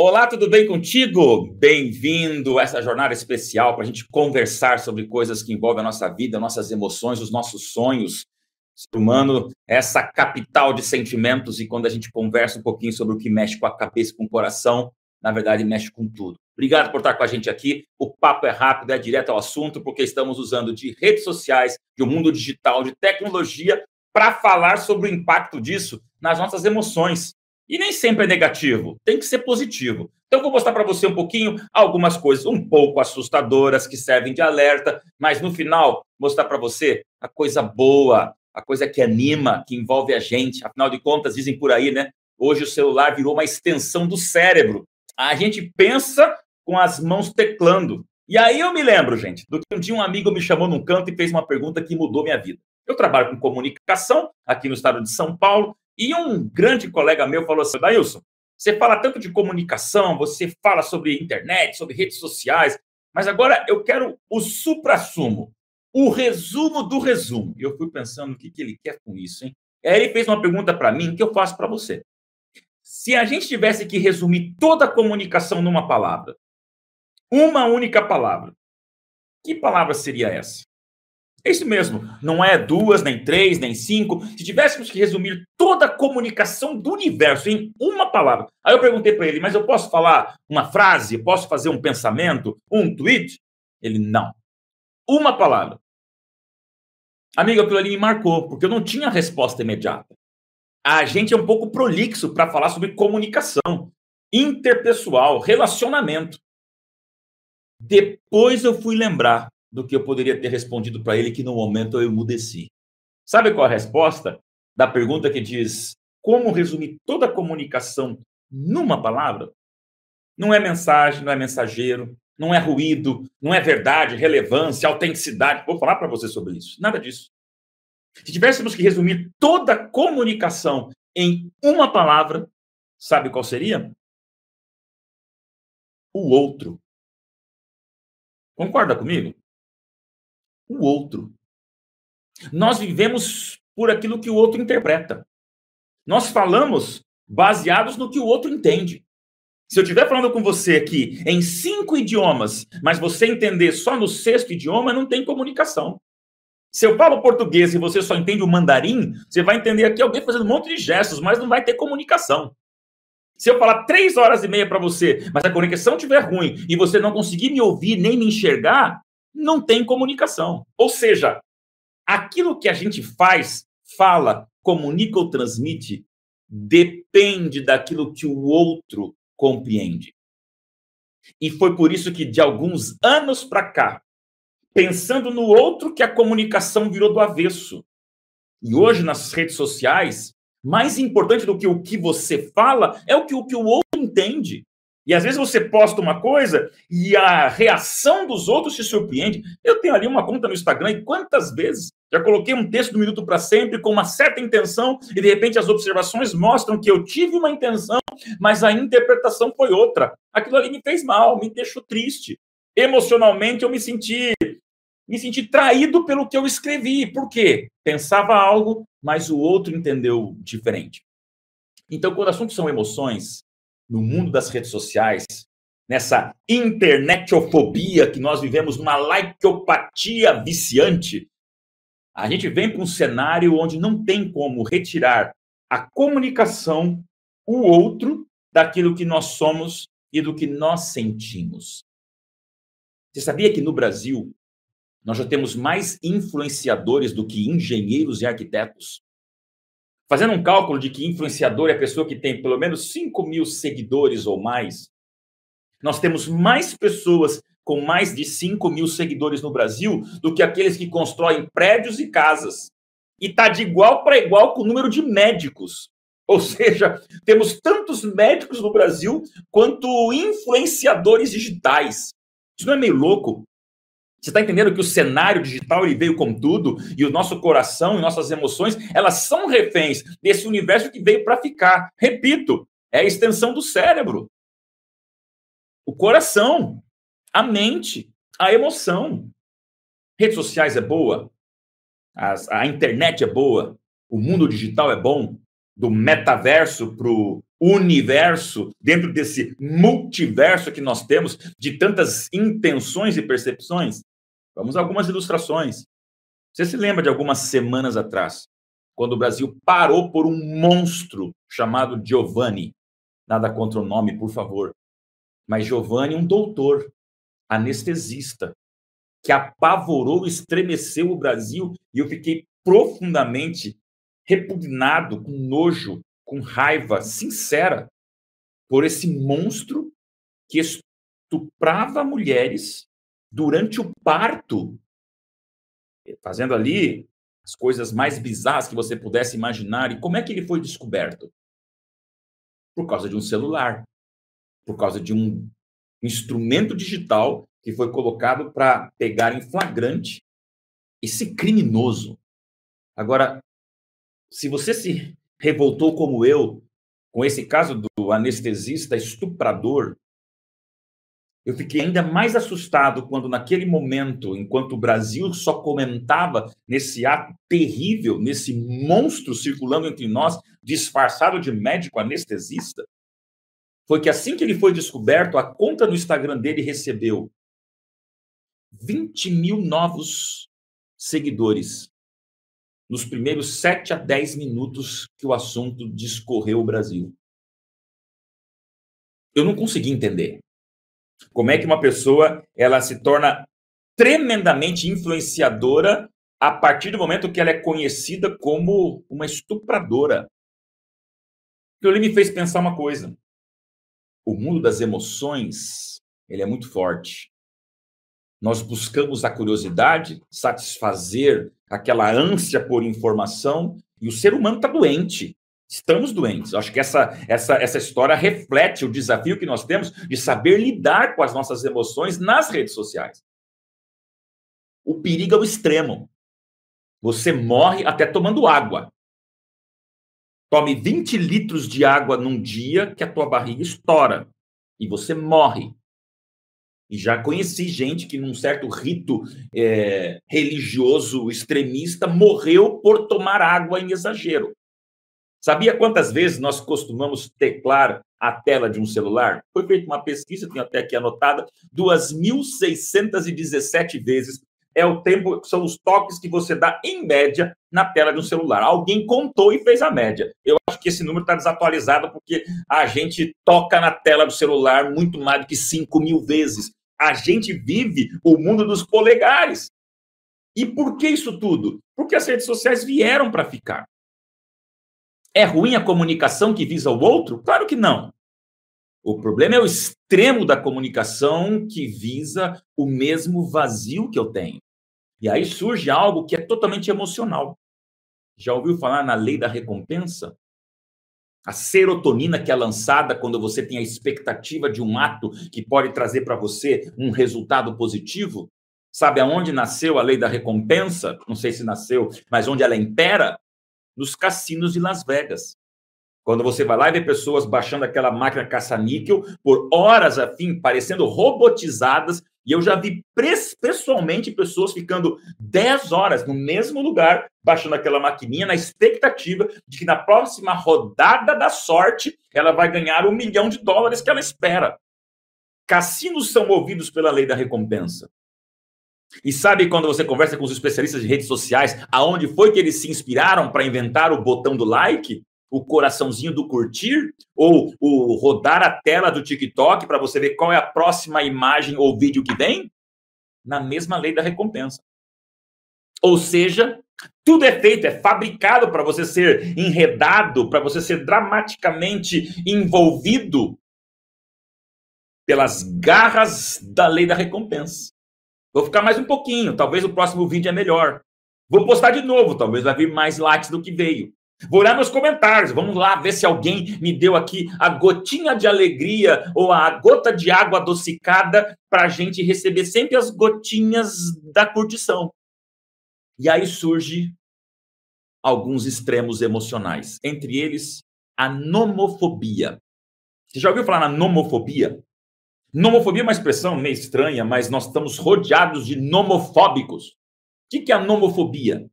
Olá, tudo bem contigo? Bem-vindo a essa jornada especial para a gente conversar sobre coisas que envolvem a nossa vida, nossas emoções, os nossos sonhos. O ser humano é essa capital de sentimentos e quando a gente conversa um pouquinho sobre o que mexe com a cabeça, com o coração, na verdade mexe com tudo. Obrigado por estar com a gente aqui. O papo é rápido, é direto ao assunto, porque estamos usando de redes sociais, de um mundo digital, de tecnologia, para falar sobre o impacto disso nas nossas emoções. E nem sempre é negativo, tem que ser positivo. Então, vou mostrar para você um pouquinho algumas coisas um pouco assustadoras que servem de alerta, mas no final, mostrar para você a coisa boa, a coisa que anima, que envolve a gente. Afinal de contas, dizem por aí, né? Hoje o celular virou uma extensão do cérebro. A gente pensa com as mãos teclando. E aí eu me lembro, gente, do que um dia um amigo me chamou num canto e fez uma pergunta que mudou minha vida. Eu trabalho com comunicação aqui no estado de São Paulo e um grande colega meu falou assim: Dailson, você fala tanto de comunicação, você fala sobre internet, sobre redes sociais, mas agora eu quero o supra-sumo, o resumo do resumo. Eu fui pensando o que, que ele quer com isso, hein? Aí ele fez uma pergunta para mim que eu faço para você. Se a gente tivesse que resumir toda a comunicação numa palavra, uma única palavra, que palavra seria essa? É isso mesmo, não é duas, nem três, nem cinco. Se tivéssemos que resumir toda a comunicação do universo em uma palavra. Aí eu perguntei para ele, mas eu posso falar uma frase? Posso fazer um pensamento? Um tweet? Ele, não. Uma palavra. Amigo, aquilo ali me marcou, porque eu não tinha resposta imediata. A gente é um pouco prolixo para falar sobre comunicação interpessoal, relacionamento. Depois eu fui lembrar do que eu poderia ter respondido para ele que no momento eu emudeci. Sabe qual a resposta da pergunta que diz como resumir toda a comunicação numa palavra? Não é mensagem, não é mensageiro, não é ruído, não é verdade, relevância, autenticidade. Vou falar para você sobre isso. Nada disso. Se tivéssemos que resumir toda a comunicação em uma palavra, sabe qual seria? O outro. Concorda comigo? O outro. Nós vivemos por aquilo que o outro interpreta. Nós falamos baseados no que o outro entende. Se eu estiver falando com você aqui em cinco idiomas, mas você entender só no sexto idioma, não tem comunicação. Se eu falo português e você só entende o mandarim, você vai entender aqui alguém fazendo um monte de gestos, mas não vai ter comunicação. Se eu falar três horas e meia para você, mas a conexão estiver ruim e você não conseguir me ouvir nem me enxergar, não tem comunicação. Ou seja, aquilo que a gente faz, fala, comunica ou transmite depende daquilo que o outro compreende. E foi por isso que, de alguns anos para cá, pensando no outro, que a comunicação virou do avesso. E hoje, nas redes sociais, mais importante do que o que você fala é o que o, que o outro entende. E às vezes você posta uma coisa e a reação dos outros te surpreende. Eu tenho ali uma conta no Instagram e quantas vezes já coloquei um texto do Minuto para Sempre com uma certa intenção e de repente as observações mostram que eu tive uma intenção, mas a interpretação foi outra. Aquilo ali me fez mal, me deixou triste. Emocionalmente eu me senti me senti traído pelo que eu escrevi. Por quê? Pensava algo, mas o outro entendeu diferente. Então, quando o assunto são emoções, no mundo das redes sociais, nessa internetofobia que nós vivemos, numa likeopatia viciante, a gente vem para um cenário onde não tem como retirar a comunicação, o outro, daquilo que nós somos e do que nós sentimos. Você sabia que no Brasil nós já temos mais influenciadores do que engenheiros e arquitetos? Fazendo um cálculo de que influenciador é a pessoa que tem pelo menos 5 mil seguidores ou mais, nós temos mais pessoas com mais de 5 mil seguidores no Brasil do que aqueles que constroem prédios e casas. E está de igual para igual com o número de médicos. Ou seja, temos tantos médicos no Brasil quanto influenciadores digitais. Isso não é meio louco? Você está entendendo que o cenário digital ele veio com tudo e o nosso coração e nossas emoções elas são reféns desse universo que veio para ficar. Repito, é a extensão do cérebro, o coração, a mente, a emoção. Redes sociais é boa, As, a internet é boa, o mundo digital é bom, do metaverso para o universo, dentro desse multiverso que nós temos de tantas intenções e percepções? Vamos a algumas ilustrações. Você se lembra de algumas semanas atrás, quando o Brasil parou por um monstro chamado Giovanni? Nada contra o nome, por favor. Mas Giovanni, um doutor, anestesista, que apavorou, estremeceu o Brasil, e eu fiquei profundamente repugnado, com nojo, com raiva sincera por esse monstro que estuprava mulheres durante o parto, fazendo ali as coisas mais bizarras que você pudesse imaginar. E como é que ele foi descoberto? Por causa de um celular, por causa de um instrumento digital que foi colocado para pegar em flagrante esse criminoso. Agora, se você se revoltou como eu com esse caso do anestesista estuprador, eu fiquei ainda mais assustado quando, naquele momento, enquanto o Brasil só comentava nesse ato terrível, nesse monstro circulando entre nós, disfarçado de médico anestesista, foi que assim que ele foi descoberto, a conta no Instagram dele recebeu 20 mil novos seguidores nos primeiros 7 a 10 minutos que o assunto discorreu o Brasil. Eu não consegui entender. Como é que uma pessoa ela se torna tremendamente influenciadora a partir do momento que ela é conhecida como uma estupradora? Aquilo ali me fez pensar uma coisa. O mundo das emoções, ele é muito forte. Nós buscamos a curiosidade, satisfazer aquela ânsia por informação, e o ser humano está doente. Estamos doentes. Acho que essa, essa, essa história reflete o desafio que nós temos de saber lidar com as nossas emoções nas redes sociais. O perigo é o extremo. Você morre até tomando água. Tome 20 litros de água num dia que a tua barriga estoura e você morre. E já conheci gente que, num certo rito é, religioso extremista, morreu por tomar água em exagero. Sabia quantas vezes nós costumamos teclar a tela de um celular? Foi feita uma pesquisa, tenho até aqui anotada, 2.617 vezes é o tempo, são os toques que você dá em média na tela de um celular. Alguém contou e fez a média. Eu acho que esse número está desatualizado porque a gente toca na tela do celular muito mais do que 5 mil vezes. A gente vive o mundo dos polegares. E por que isso tudo? Porque as redes sociais vieram para ficar. É ruim a comunicação que visa o outro? Claro que não. O problema é o extremo da comunicação que visa o mesmo vazio que eu tenho. E aí surge algo que é totalmente emocional. Já ouviu falar na lei da recompensa? A serotonina que é lançada quando você tem a expectativa de um ato que pode trazer para você um resultado positivo. Sabe aonde nasceu a lei da recompensa? Não sei se nasceu, mas onde ela impera? Nos cassinos de Las Vegas. Quando você vai lá e vê pessoas baixando aquela máquina caça-níquel por horas a fim, parecendo robotizadas, e eu já vi pessoalmente pessoas ficando 10 horas no mesmo lugar, baixando aquela maquininha, na expectativa de que na próxima rodada da sorte ela vai ganhar um milhão de dólares que ela espera. Cassinos são movidos pela lei da recompensa. E sabe quando você conversa com os especialistas de redes sociais, aonde foi que eles se inspiraram para inventar o botão do like? O coraçãozinho do curtir? Ou o rodar a tela do TikTok para você ver qual é a próxima imagem ou vídeo que vem? Na mesma lei da recompensa. Ou seja, tudo é feito, é fabricado para você ser enredado, para você ser dramaticamente envolvido pelas garras da lei da recompensa. Vou ficar mais um pouquinho, talvez o próximo vídeo é melhor. Vou postar de novo, talvez vai vir mais likes do que veio. Vou olhar meus comentários, vamos lá ver se alguém me deu aqui a gotinha de alegria ou a gota de água adocicada para a gente receber sempre as gotinhas da curtição. E aí surge alguns extremos emocionais, entre eles a nomofobia. Você já ouviu falar na nomofobia? Nomofobia é uma expressão meio estranha, mas nós estamos rodeados de nomofóbicos. O que é a nomofobia?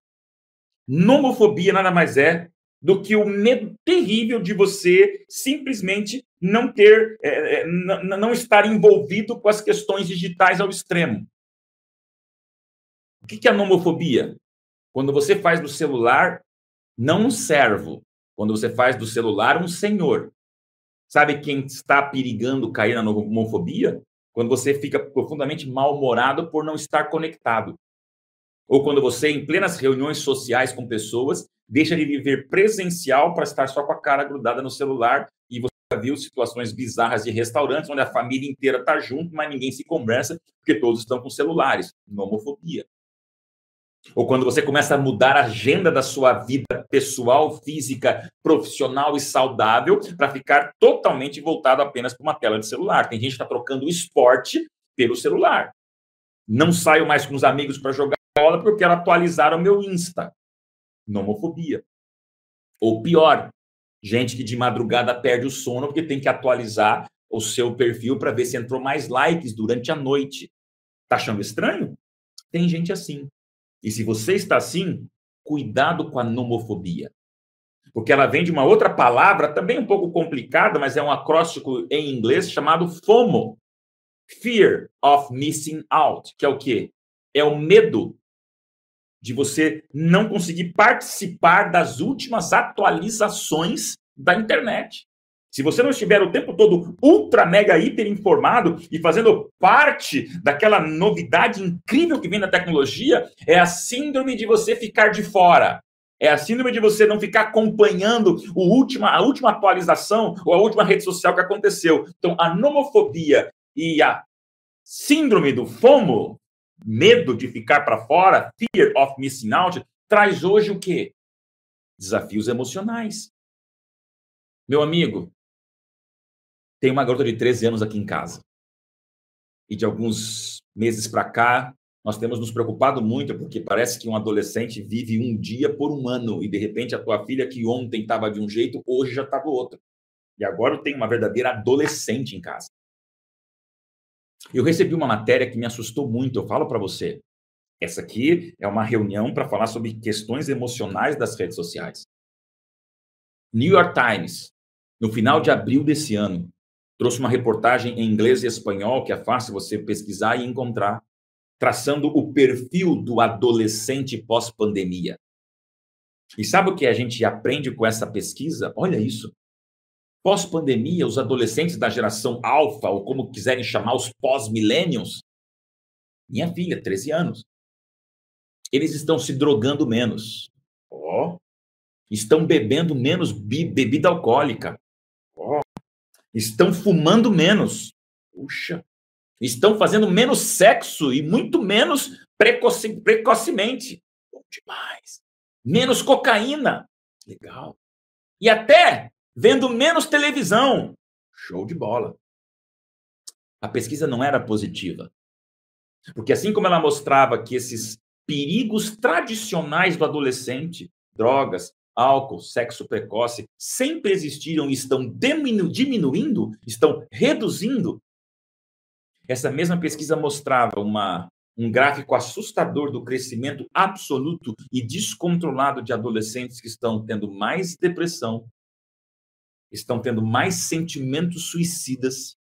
Nomofobia nada mais é do que o medo terrível de você simplesmente não ter, é, é não estar envolvido com as questões digitais ao extremo. O que é a nomofobia? Quando você faz do celular não um servo, quando você faz do celular um senhor. Sabe quem está perigando cair na nomofobia? Quando você fica profundamente mal-humorado por não estar conectado. Ou quando você, em plenas reuniões sociais com pessoas, deixa de viver presencial para estar só com a cara grudada no celular e você viu situações bizarras de restaurantes onde a família inteira está junto, mas ninguém se conversa porque todos estão com celulares. Nomofobia. Ou quando você começa a mudar a agenda da sua vida pessoal, física, profissional e saudável para ficar totalmente voltado apenas para uma tela de celular. Tem gente que está trocando o esporte pelo celular. Não saio mais com os amigos para jogar bola porque quero atualizar o meu Insta. Nomofobia. Ou pior, gente que de madrugada perde o sono porque tem que atualizar o seu perfil para ver se entrou mais likes durante a noite. Tá achando estranho? Tem gente assim. E se você está assim, cuidado com a nomofobia. Porque ela vem de uma outra palavra, também um pouco complicada, mas é um acróstico em inglês chamado FOMO. Fear of missing out, que é o quê? É o medo de você não conseguir participar das últimas atualizações da internet. Se você não estiver o tempo todo ultra, mega, hiper informado e fazendo parte daquela novidade incrível que vem da tecnologia, é a síndrome de você ficar de fora. É a síndrome de você não ficar acompanhando o última, a última atualização ou a última rede social que aconteceu. Então, a nomofobia e a síndrome do FOMO, medo de ficar para fora, fear of missing out, traz hoje o quê? Desafios emocionais. Meu amigo, tem uma garota de 13 anos aqui em casa. E de alguns meses para cá, nós temos nos preocupado muito, porque parece que um adolescente vive um dia por um ano, e de repente a tua filha, que ontem estava de um jeito, hoje já está do outro. E agora eu tenho uma verdadeira adolescente em casa. Eu recebi uma matéria que me assustou muito, eu falo para você. Essa aqui é uma reunião para falar sobre questões emocionais das redes sociais. New York Times, no final de abril desse ano, trouxe uma reportagem em inglês e espanhol, que é fácil você pesquisar e encontrar, traçando o perfil do adolescente pós-pandemia. E sabe o que a gente aprende com essa pesquisa? Olha isso. Pós-pandemia, os adolescentes da geração alfa, ou como quiserem chamar os pós-millennials, minha filha, 13 anos, eles estão se drogando menos. Ó, oh, estão bebendo menos bebida alcoólica estão fumando menos. Puxa. Estão fazendo menos sexo e muito menos precoce, precocemente. Bom demais. Menos cocaína. Legal. E até vendo menos televisão. Show de bola. A pesquisa não era positiva. Porque assim como ela mostrava que esses perigos tradicionais do adolescente, drogas, álcool, sexo precoce sempre existiram e estão diminu diminuindo, estão reduzindo. Essa mesma pesquisa mostrava uma, um gráfico assustador do crescimento absoluto e descontrolado de adolescentes que estão tendo mais depressão, estão tendo mais sentimentos suicidas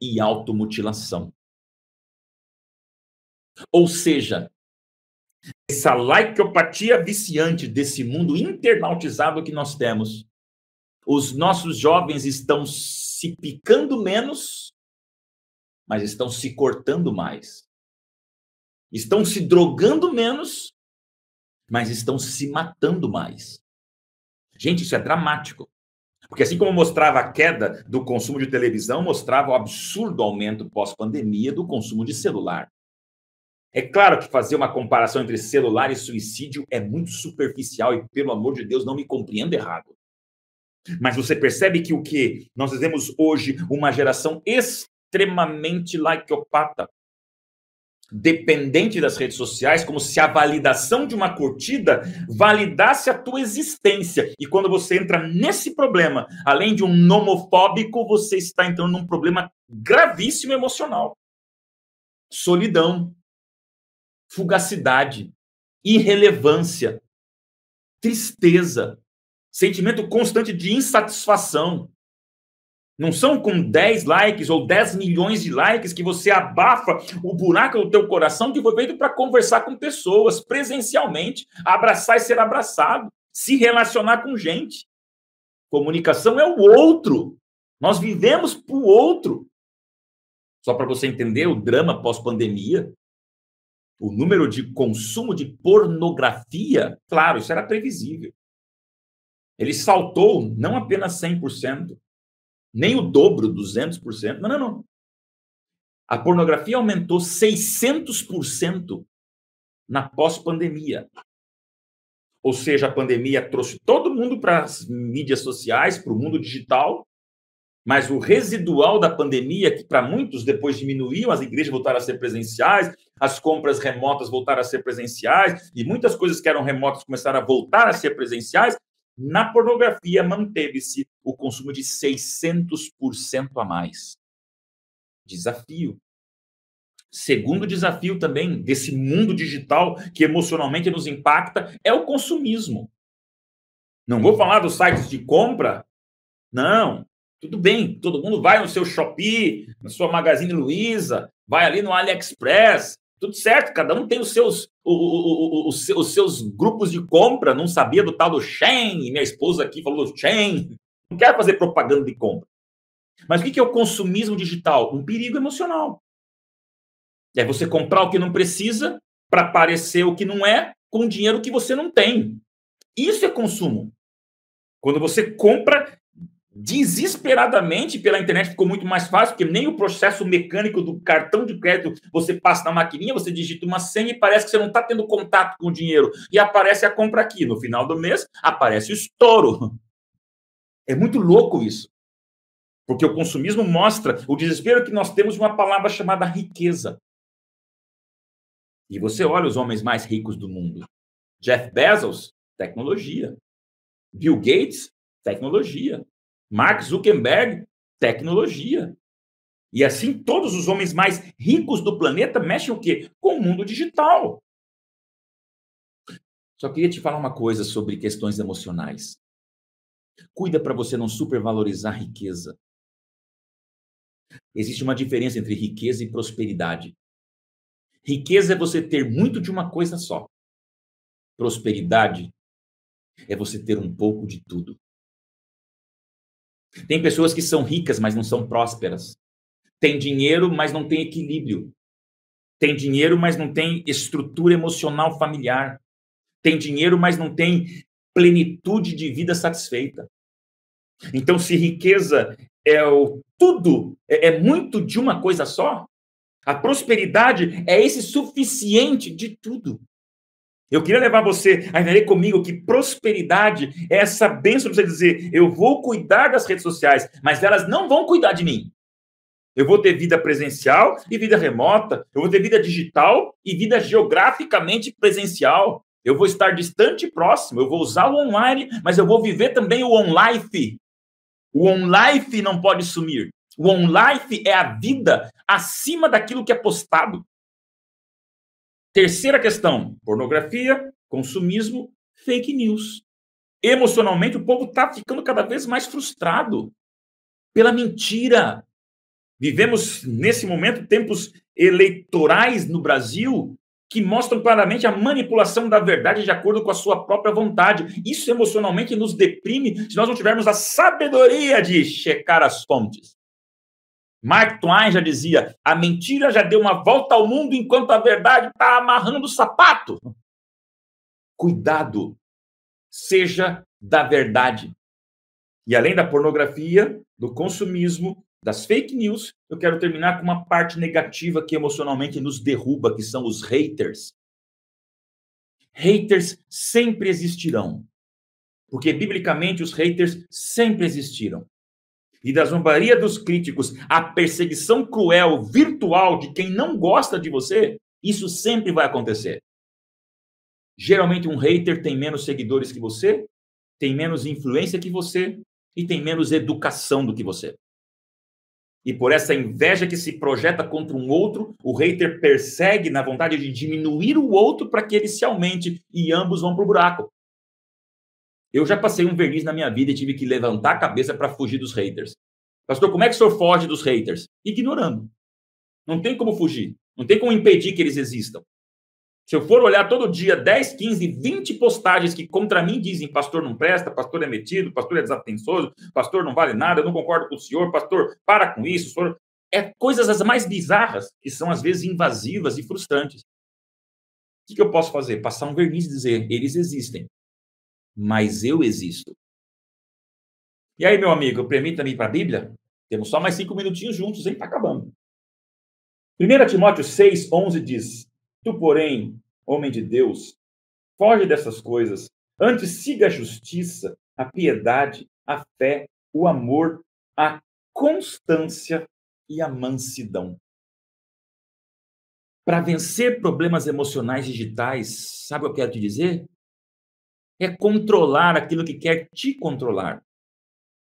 e automutilação. Ou seja, essa laicopatia viciante desse mundo internautizado que nós temos, os nossos jovens estão se picando menos, mas estão se cortando mais. Estão se drogando menos, mas estão se matando mais. Gente, isso é dramático. Porque assim como mostrava a queda do consumo de televisão, mostrava o absurdo aumento pós-pandemia do consumo de celular. É claro que fazer uma comparação entre celular e suicídio é muito superficial e, pelo amor de Deus, não me compreenda errado. Mas você percebe que o que nós vivemos hoje uma geração extremamente likeopata, dependente das redes sociais, como se a validação de uma curtida validasse a tua existência. E quando você entra nesse problema, além de um nomofóbico, você está entrando num problema gravíssimo emocional. Solidão, fugacidade, irrelevância. tristeza, sentimento constante de insatisfação. Não são com 10 likes ou 10 milhões de likes que você abafa o buraco do teu coração que foi feito para conversar com pessoas presencialmente, abraçar e ser abraçado, se relacionar com gente. Comunicação é o outro. Nós vivemos para o outro. Só para você entender o drama pós-pandemia, o número de consumo de pornografia, claro, isso era previsível. Ele saltou não apenas 100%, nem o dobro, 200%. Não, não, não. A pornografia aumentou 600% na pós-pandemia. Ou seja, a pandemia trouxe todo mundo para as mídias sociais, para o mundo digital, mas o residual da pandemia, que para muitos depois diminuiu, as igrejas voltaram a ser presenciais, as compras remotas voltaram a ser presenciais, e muitas coisas que eram remotas começaram a voltar a ser presenciais, na pornografia manteve-se o consumo de 600% a mais. Desafio. Segundo desafio também desse mundo digital que emocionalmente nos impacta é o consumismo. Não vou falar dos sites de compra. Não, tudo bem, todo mundo vai no seu Shopee, na sua Magazine Luiza, vai ali no AliExpress, tudo certo, cada um tem os seus, os, os seus grupos de compra, não sabia do tal do Chain, minha esposa aqui falou do Chain, não quero fazer propaganda de compra. Mas o que é o consumismo digital? Um perigo emocional. É você comprar o que não precisa para parecer o que não é com dinheiro que você não tem. Isso é consumo. Quando você compra desesperadamente pela internet ficou muito mais fácil, porque nem o processo mecânico do cartão de crédito você passa na maquininha, você digita uma senha e parece que você não está tendo contato com o dinheiro. E aparece a compra aqui. No final do mês, aparece o estouro. É muito louco isso. Porque o consumismo mostra o desespero que nós temos de uma palavra chamada riqueza. E você olha os homens mais ricos do mundo. Jeff Bezos, tecnologia. Bill Gates, tecnologia. Mark Zuckerberg, tecnologia. E assim, todos os homens mais ricos do planeta mexem o quê? Com o mundo digital. Só queria te falar uma coisa sobre questões emocionais. Cuida para você não supervalorizar riqueza. Existe uma diferença entre riqueza e prosperidade. Riqueza é você ter muito de uma coisa só. Prosperidade é você ter um pouco de tudo. Tem pessoas que são ricas, mas não são prósperas. Tem dinheiro, mas não tem equilíbrio. Tem dinheiro, mas não tem estrutura emocional familiar. Tem dinheiro, mas não tem plenitude de vida satisfeita. Então, se riqueza é o tudo, é, é muito de uma coisa só, a prosperidade é esse suficiente de tudo. Eu queria levar você a entender comigo que prosperidade é essa bênção para você dizer: eu vou cuidar das redes sociais, mas elas não vão cuidar de mim. Eu vou ter vida presencial e vida remota. Eu vou ter vida digital e vida geograficamente presencial. Eu vou estar distante e próximo. Eu vou usar o online, mas eu vou viver também o on-life. O on-life não pode sumir. O on-life é a vida acima daquilo que é postado. Terceira questão: pornografia, consumismo, fake news. Emocionalmente, o povo está ficando cada vez mais frustrado pela mentira. Vivemos, nesse momento, tempos eleitorais no Brasil que mostram claramente a manipulação da verdade de acordo com a sua própria vontade. Isso emocionalmente nos deprime se nós não tivermos a sabedoria de checar as fontes. Mark Twain já dizia: a mentira já deu uma volta ao mundo enquanto a verdade está amarrando o sapato. Cuidado, seja da verdade. E além da pornografia, do consumismo, das fake news, eu quero terminar com uma parte negativa que emocionalmente nos derruba, que são os haters. Haters sempre existirão. Porque biblicamente os haters sempre existiram e da zombaria dos críticos, a perseguição cruel, virtual de quem não gosta de você, isso sempre vai acontecer. Geralmente, um hater tem menos seguidores que você, tem menos influência que você e tem menos educação do que você. E por essa inveja que se projeta contra um outro, o hater persegue na vontade de diminuir o outro para que ele se aumente e ambos vão para o buraco. Eu já passei um verniz na minha vida e tive que levantar a cabeça para fugir dos haters. Pastor, como é que o senhor foge dos haters? Ignorando. Não tem como fugir. Não tem como impedir que eles existam. Se eu for olhar todo dia 10, 15, 20 postagens que contra mim dizem pastor não presta, pastor é metido, pastor é desatensoso, pastor não vale nada, eu não concordo com o senhor, pastor, para com isso, senhor... é coisas as mais bizarras que são às vezes invasivas e frustrantes. O que eu posso fazer? Passar um verniz e dizer, eles existem, mas eu existo. E aí, meu amigo, permita-me ir para a Bíblia? Temos só mais cinco minutinhos juntos, hein? Está acabando. 1 Timóteo 6, 11 diz: Tu, porém, homem de Deus, foge dessas coisas. Antes siga a justiça, a piedade, a fé, o amor, a constância e a mansidão. Para vencer problemas emocionais digitais, sabe o que eu quero te dizer? É controlar aquilo que quer te controlar.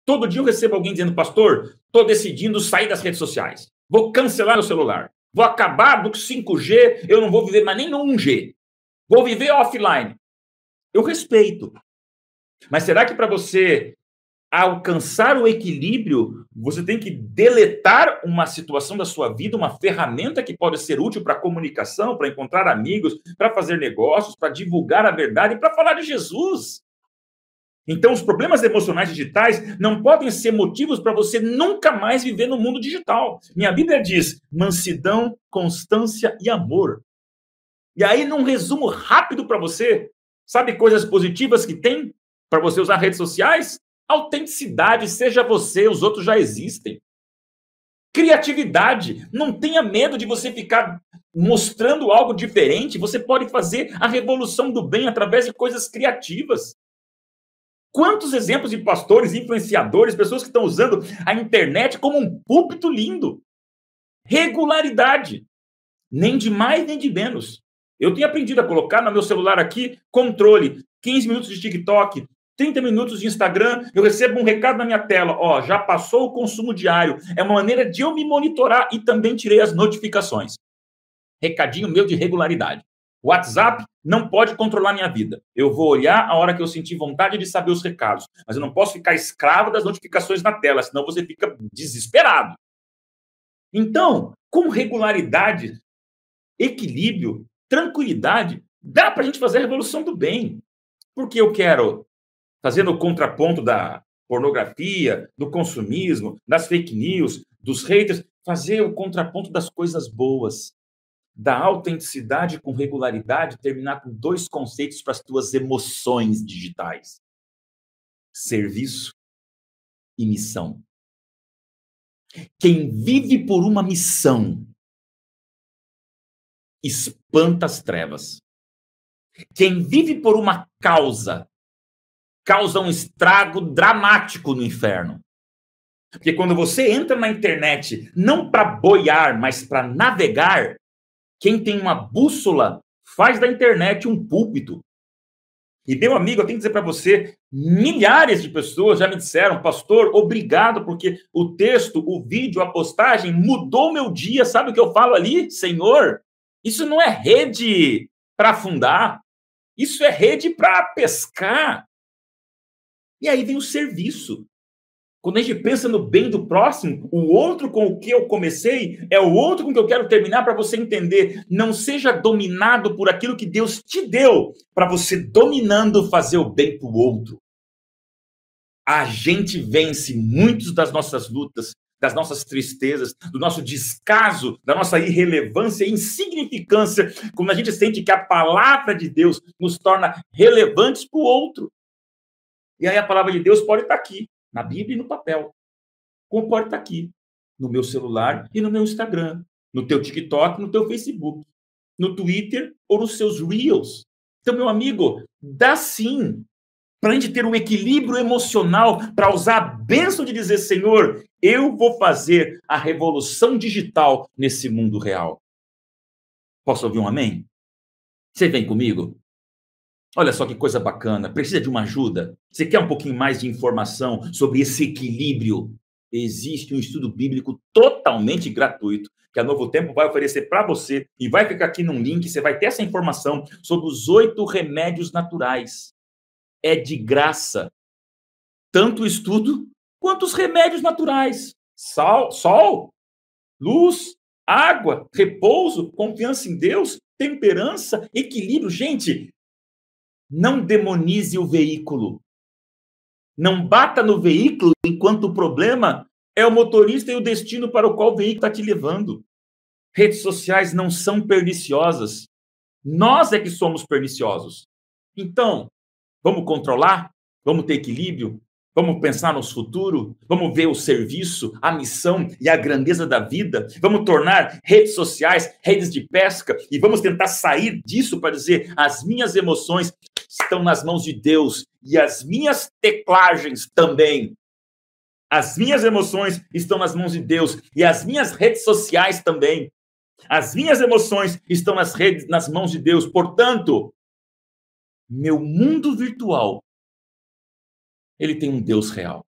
Todo dia eu recebo alguém dizendo, pastor, estou decidindo sair das redes sociais. Vou cancelar o celular. Vou acabar do 5G, eu não vou viver mais nem no 1G. Vou viver offline. Eu respeito. Mas será que para você alcançar o equilíbrio, você tem que deletar uma situação da sua vida, uma ferramenta que pode ser útil para comunicação, para encontrar amigos, para fazer negócios, para divulgar a verdade, para falar de Jesus? Então, os problemas emocionais digitais não podem ser motivos para você nunca mais viver no mundo digital. Minha Bíblia diz mansidão, constância e amor. E aí, num resumo rápido para você, sabe coisas positivas que tem para você usar redes sociais? Autenticidade, seja você, os outros já existem. Criatividade, não tenha medo de você ficar mostrando algo diferente. Você pode fazer a revolução do bem através de coisas criativas. Quantos exemplos de pastores, influenciadores, pessoas que estão usando a internet como um púlpito lindo? Regularidade. Nem de mais, nem de menos. Eu tenho aprendido a colocar no meu celular aqui controle. 15 minutos de TikTok, 30 minutos de Instagram, eu recebo um recado na minha tela. Ó, já passou o consumo diário. É uma maneira de eu me monitorar e também tirei as notificações. Recadinho meu de regularidade. WhatsApp não pode controlar minha vida. Eu vou olhar a hora que eu sentir vontade de saber os recados, mas eu não posso ficar escravo das notificações na tela, senão você fica desesperado. Então, com regularidade, equilíbrio, tranquilidade, dá para a gente fazer a revolução do bem. Porque eu quero, fazendo o contraponto da pornografia, do consumismo, das fake news, dos haters, fazer o contraponto das coisas boas da autenticidade com regularidade, terminar com dois conceitos para as tuas emoções digitais: serviço e missão. Quem vive por uma missão espanta as trevas. Quem vive por uma causa causa um estrago dramático no inferno. Porque quando você entra na internet não para boiar, mas para navegar, quem tem uma bússola faz da internet um púlpito. E, meu amigo, eu tenho que dizer para você: milhares de pessoas já me disseram, pastor, obrigado, porque o texto, o vídeo, a postagem mudou meu dia. Sabe o que eu falo ali? Senhor, isso não é rede para afundar, isso é rede para pescar. E aí vem o serviço. Quando a gente pensa no bem do próximo, o outro com o que eu comecei é o outro com que eu quero terminar para você entender. Não seja dominado por aquilo que Deus te deu, para você dominando fazer o bem para o outro. A gente vence muitas das nossas lutas, das nossas tristezas, do nosso descaso, da nossa irrelevância e insignificância, quando a gente sente que a palavra de Deus nos torna relevantes para o outro. E aí a palavra de Deus pode estar aqui, na Bíblia e no papel. Como pode estar aqui, no meu celular e no meu Instagram, no teu TikTok, no teu Facebook, no Twitter ou nos seus Reels. Então, meu amigo, dá sim para a gente ter um equilíbrio emocional para usar a bênção de dizer, Senhor, eu vou fazer a revolução digital nesse mundo real. Posso ouvir um amém? Você vem comigo? Olha só que coisa bacana. Precisa de uma ajuda? Você quer um pouquinho mais de informação sobre esse equilíbrio? Existe um estudo bíblico totalmente gratuito que a Novo Tempo vai oferecer para você e vai ficar aqui num link. Você vai ter essa informação sobre os oito remédios naturais é de graça. Tanto o estudo quanto os remédios naturais. Sol, sol, luz, água, repouso, confiança em Deus, temperança, equilíbrio. Gente, não demonize o veículo. Não bata no veículo enquanto o problema é o motorista e o destino para o qual o veículo está te levando. Redes sociais não são perniciosas. Nós é que somos perniciosos. Então, vamos controlar? Vamos ter equilíbrio? Vamos pensar no futuro? Vamos ver o serviço, a missão e a grandeza da vida? Vamos tornar redes sociais redes de pesca e vamos tentar sair disso para dizer: as minhas emoções estão nas mãos de Deus e as minhas teclagens também. As minhas emoções estão nas mãos de Deus e as minhas redes sociais também. As minhas emoções estão nas redes, nas mãos de Deus. Portanto, meu mundo virtual ele tem um Deus real.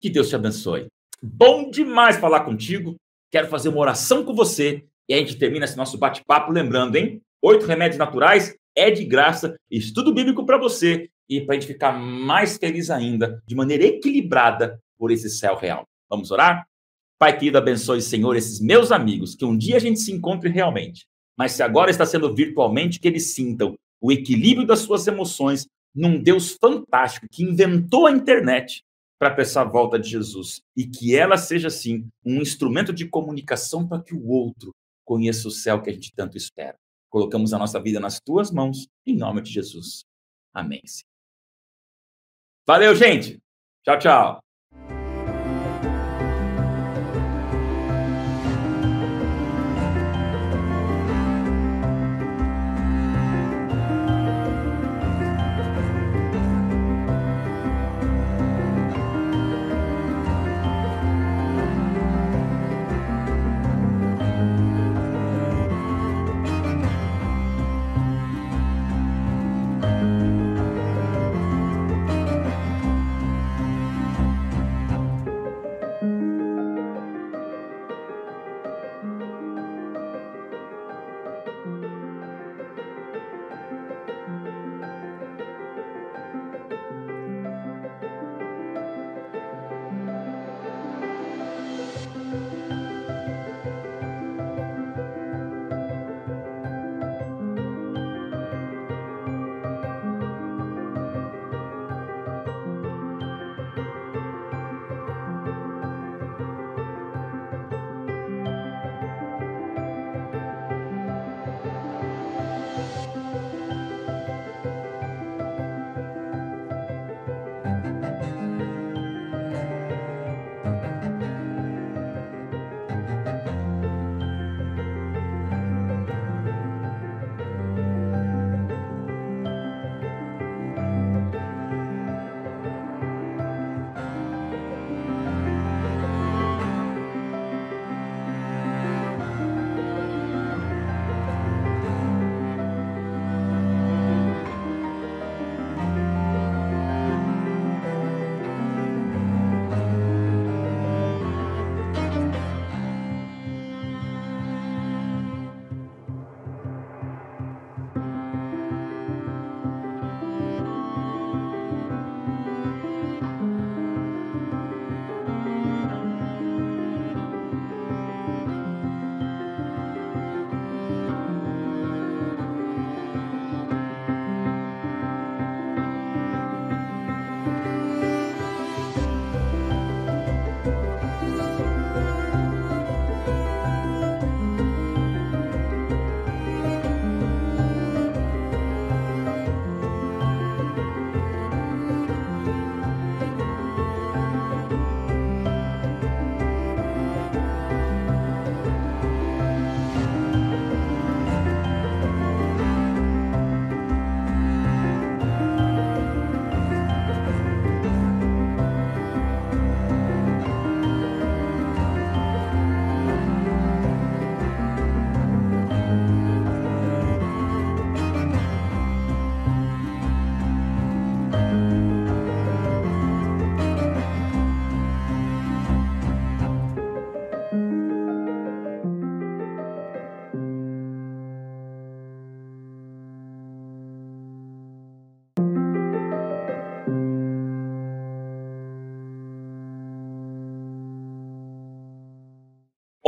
Que Deus te abençoe. Bom demais falar contigo. Quero fazer uma oração com você e a gente termina esse nosso bate-papo lembrando, hein? Oito remédios naturais é de graça, estudo bíblico para você e para a gente ficar mais feliz ainda, de maneira equilibrada por esse céu real. Vamos orar? Pai querido, abençoe, Senhor, esses meus amigos, que um dia a gente se encontre realmente, mas se agora está sendo virtualmente, que eles sintam o equilíbrio das suas emoções num Deus fantástico que inventou a internet para essa volta de Jesus e que ela seja, assim, um instrumento de comunicação para que o outro conheça o céu que a gente tanto espera. Colocamos a nossa vida nas tuas mãos, em nome de Jesus. Amém. Valeu, gente. Tchau, tchau.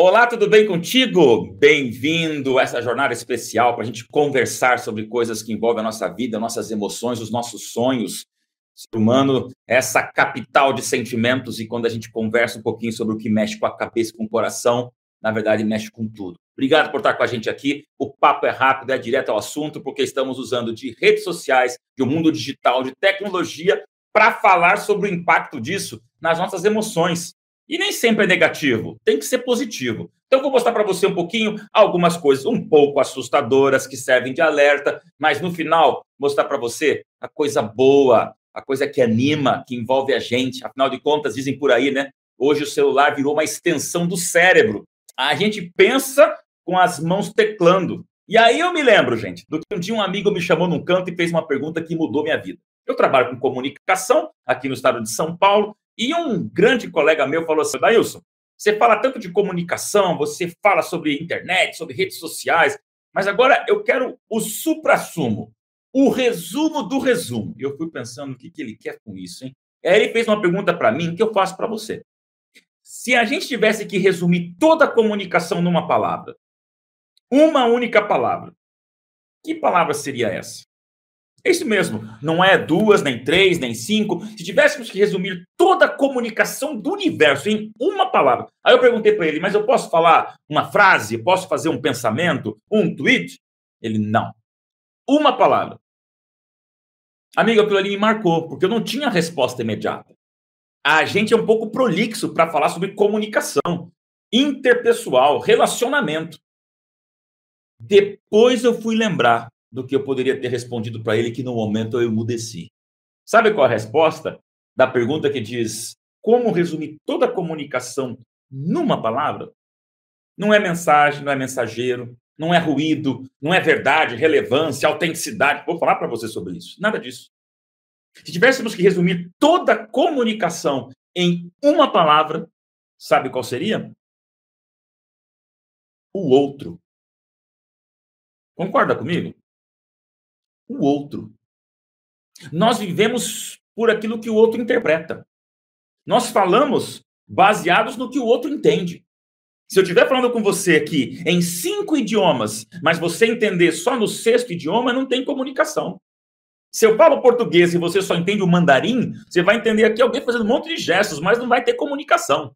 Olá, tudo bem contigo? Bem-vindo a essa jornada especial para a gente conversar sobre coisas que envolvem a nossa vida, nossas emoções, os nossos sonhos. O ser humano é essa capital de sentimentos e quando a gente conversa um pouquinho sobre o que mexe com a cabeça com o coração, na verdade mexe com tudo. Obrigado por estar com a gente aqui. O papo é rápido, é direto ao assunto, porque estamos usando de redes sociais, de um mundo digital, de tecnologia, para falar sobre o impacto disso nas nossas emoções. E nem sempre é negativo, tem que ser positivo. Então, vou mostrar para você um pouquinho algumas coisas um pouco assustadoras que servem de alerta, mas no final, mostrar para você a coisa boa, a coisa que anima, que envolve a gente. Afinal de contas, dizem por aí, né? Hoje o celular virou uma extensão do cérebro. A gente pensa com as mãos teclando. E aí eu me lembro, gente, do que um dia um amigo me chamou num canto e fez uma pergunta que mudou minha vida. Eu trabalho com comunicação aqui no estado de São Paulo e um grande colega meu falou assim: Dailson, você fala tanto de comunicação, você fala sobre internet, sobre redes sociais, mas agora eu quero o supra-sumo, o resumo do resumo. Eu fui pensando o que, que ele quer com isso, hein? Aí ele fez uma pergunta para mim que eu faço para você. Se a gente tivesse que resumir toda a comunicação numa palavra, uma única palavra, que palavra seria essa? É isso mesmo, não é duas, nem três, nem cinco. Se tivéssemos que resumir toda a comunicação do universo em uma palavra. Aí eu perguntei para ele, mas eu posso falar uma frase? Posso fazer um pensamento? Um tweet? Ele, não. Uma palavra. Amigo, aquilo ali me marcou, porque eu não tinha resposta imediata. A gente é um pouco prolixo para falar sobre comunicação interpessoal, relacionamento. Depois eu fui lembrar do que eu poderia ter respondido para ele que no momento eu emudeci. Sabe qual a resposta da pergunta que diz como resumir toda a comunicação numa palavra? Não é mensagem, não é mensageiro, não é ruído, não é verdade, relevância, autenticidade. Vou falar para você sobre isso. Nada disso. Se tivéssemos que resumir toda a comunicação em uma palavra, sabe qual seria? O outro. Concorda comigo? O outro. Nós vivemos por aquilo que o outro interpreta. Nós falamos baseados no que o outro entende. Se eu estiver falando com você aqui em cinco idiomas, mas você entender só no sexto idioma, não tem comunicação. Se eu falo português e você só entende o mandarim, você vai entender aqui alguém fazendo um monte de gestos, mas não vai ter comunicação.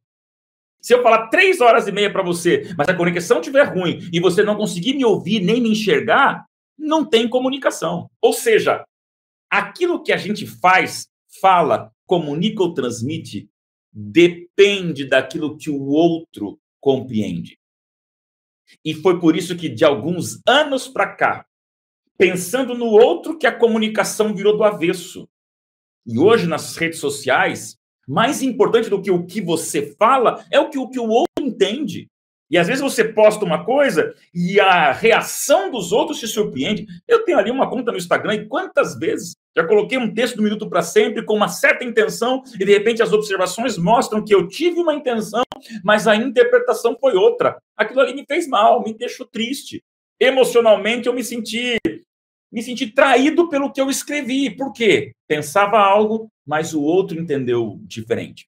Se eu falar três horas e meia para você, mas a conexão estiver ruim e você não conseguir me ouvir nem me enxergar, não tem comunicação. Ou seja, aquilo que a gente faz, fala, comunica ou transmite depende daquilo que o outro compreende. E foi por isso que, de alguns anos para cá, pensando no outro, que a comunicação virou do avesso. E hoje, nas redes sociais, mais importante do que o que você fala é o que o, que o outro entende. E às vezes você posta uma coisa e a reação dos outros te surpreende. Eu tenho ali uma conta no Instagram e quantas vezes já coloquei um texto do Minuto para Sempre com uma certa intenção e de repente as observações mostram que eu tive uma intenção, mas a interpretação foi outra. Aquilo ali me fez mal, me deixou triste. Emocionalmente eu me senti me senti traído pelo que eu escrevi. Por quê? Pensava algo, mas o outro entendeu diferente.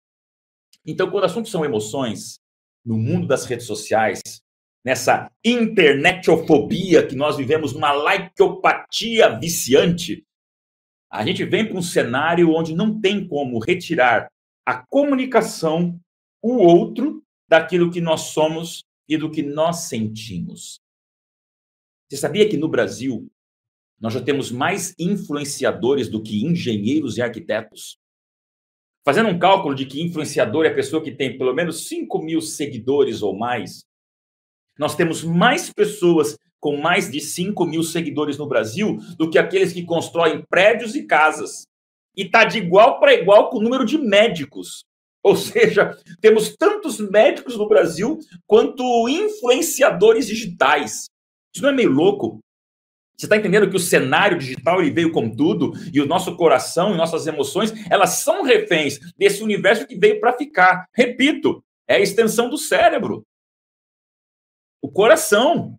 Então, quando o assunto são emoções, no mundo das redes sociais, nessa internetofobia que nós vivemos, numa likeopatia viciante, a gente vem para um cenário onde não tem como retirar a comunicação, o outro, daquilo que nós somos e do que nós sentimos. Você sabia que no Brasil nós já temos mais influenciadores do que engenheiros e arquitetos? Fazendo um cálculo de que influenciador é a pessoa que tem pelo menos 5 mil seguidores ou mais, nós temos mais pessoas com mais de 5 mil seguidores no Brasil do que aqueles que constroem prédios e casas. E está de igual para igual com o número de médicos. Ou seja, temos tantos médicos no Brasil quanto influenciadores digitais. Isso não é meio louco? Você está entendendo que o cenário digital ele veio com tudo e o nosso coração e nossas emoções elas são reféns desse universo que veio para ficar. Repito, é a extensão do cérebro, o coração,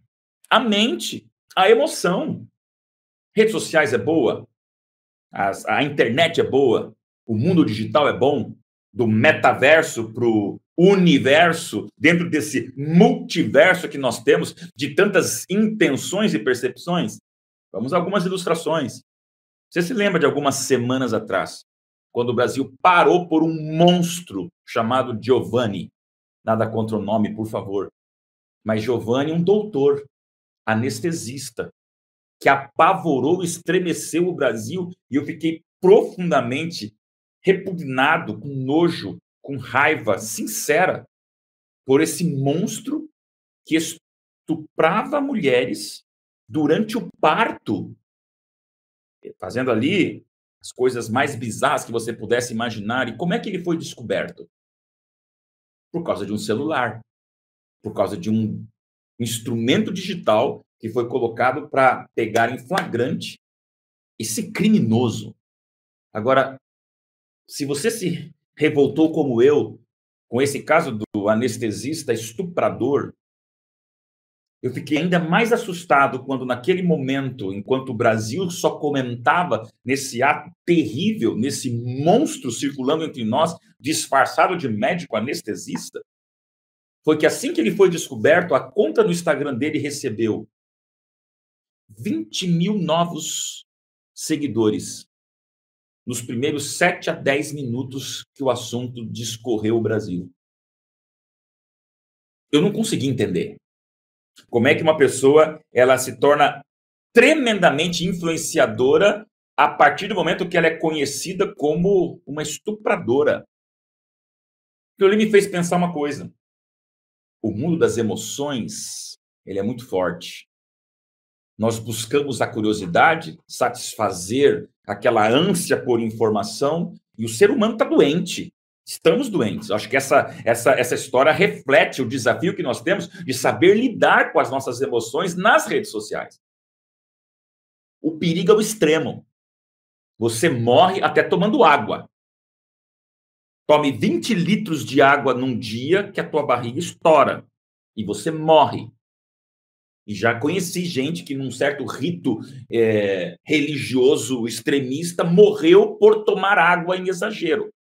a mente, a emoção. Redes sociais é boa, As, a internet é boa, o mundo digital é bom, do metaverso para o universo, dentro desse multiverso que nós temos, de tantas intenções e percepções? Vamos a algumas ilustrações. Você se lembra de algumas semanas atrás, quando o Brasil parou por um monstro chamado Giovanni? Nada contra o nome, por favor. Mas Giovanni, um doutor, anestesista, que apavorou, estremeceu o Brasil, e eu fiquei profundamente repugnado, com nojo, com raiva sincera por esse monstro que estuprava mulheres durante o parto, fazendo ali as coisas mais bizarras que você pudesse imaginar. E como é que ele foi descoberto? Por causa de um celular, por causa de um instrumento digital que foi colocado para pegar em flagrante esse criminoso. Agora, se você se revoltou como eu com esse caso do anestesista estuprador, eu fiquei ainda mais assustado quando, naquele momento, enquanto o Brasil só comentava nesse ato terrível, nesse monstro circulando entre nós, disfarçado de médico anestesista, foi que assim que ele foi descoberto, a conta no Instagram dele recebeu 20 mil novos seguidores nos primeiros 7 a 10 minutos que o assunto discorreu o Brasil. Eu não consegui entender. Como é que uma pessoa ela se torna tremendamente influenciadora a partir do momento que ela é conhecida como uma estupradora? Aquilo ali me fez pensar uma coisa. O mundo das emoções, ele é muito forte. Nós buscamos a curiosidade, satisfazer aquela ânsia por informação, e o ser humano está doente. Estamos doentes. Acho que essa, essa, essa história reflete o desafio que nós temos de saber lidar com as nossas emoções nas redes sociais. O perigo é o extremo. Você morre até tomando água. Tome 20 litros de água num dia que a tua barriga estoura e você morre. E já conheci gente que, num certo rito é, religioso extremista, morreu por tomar água em exagero.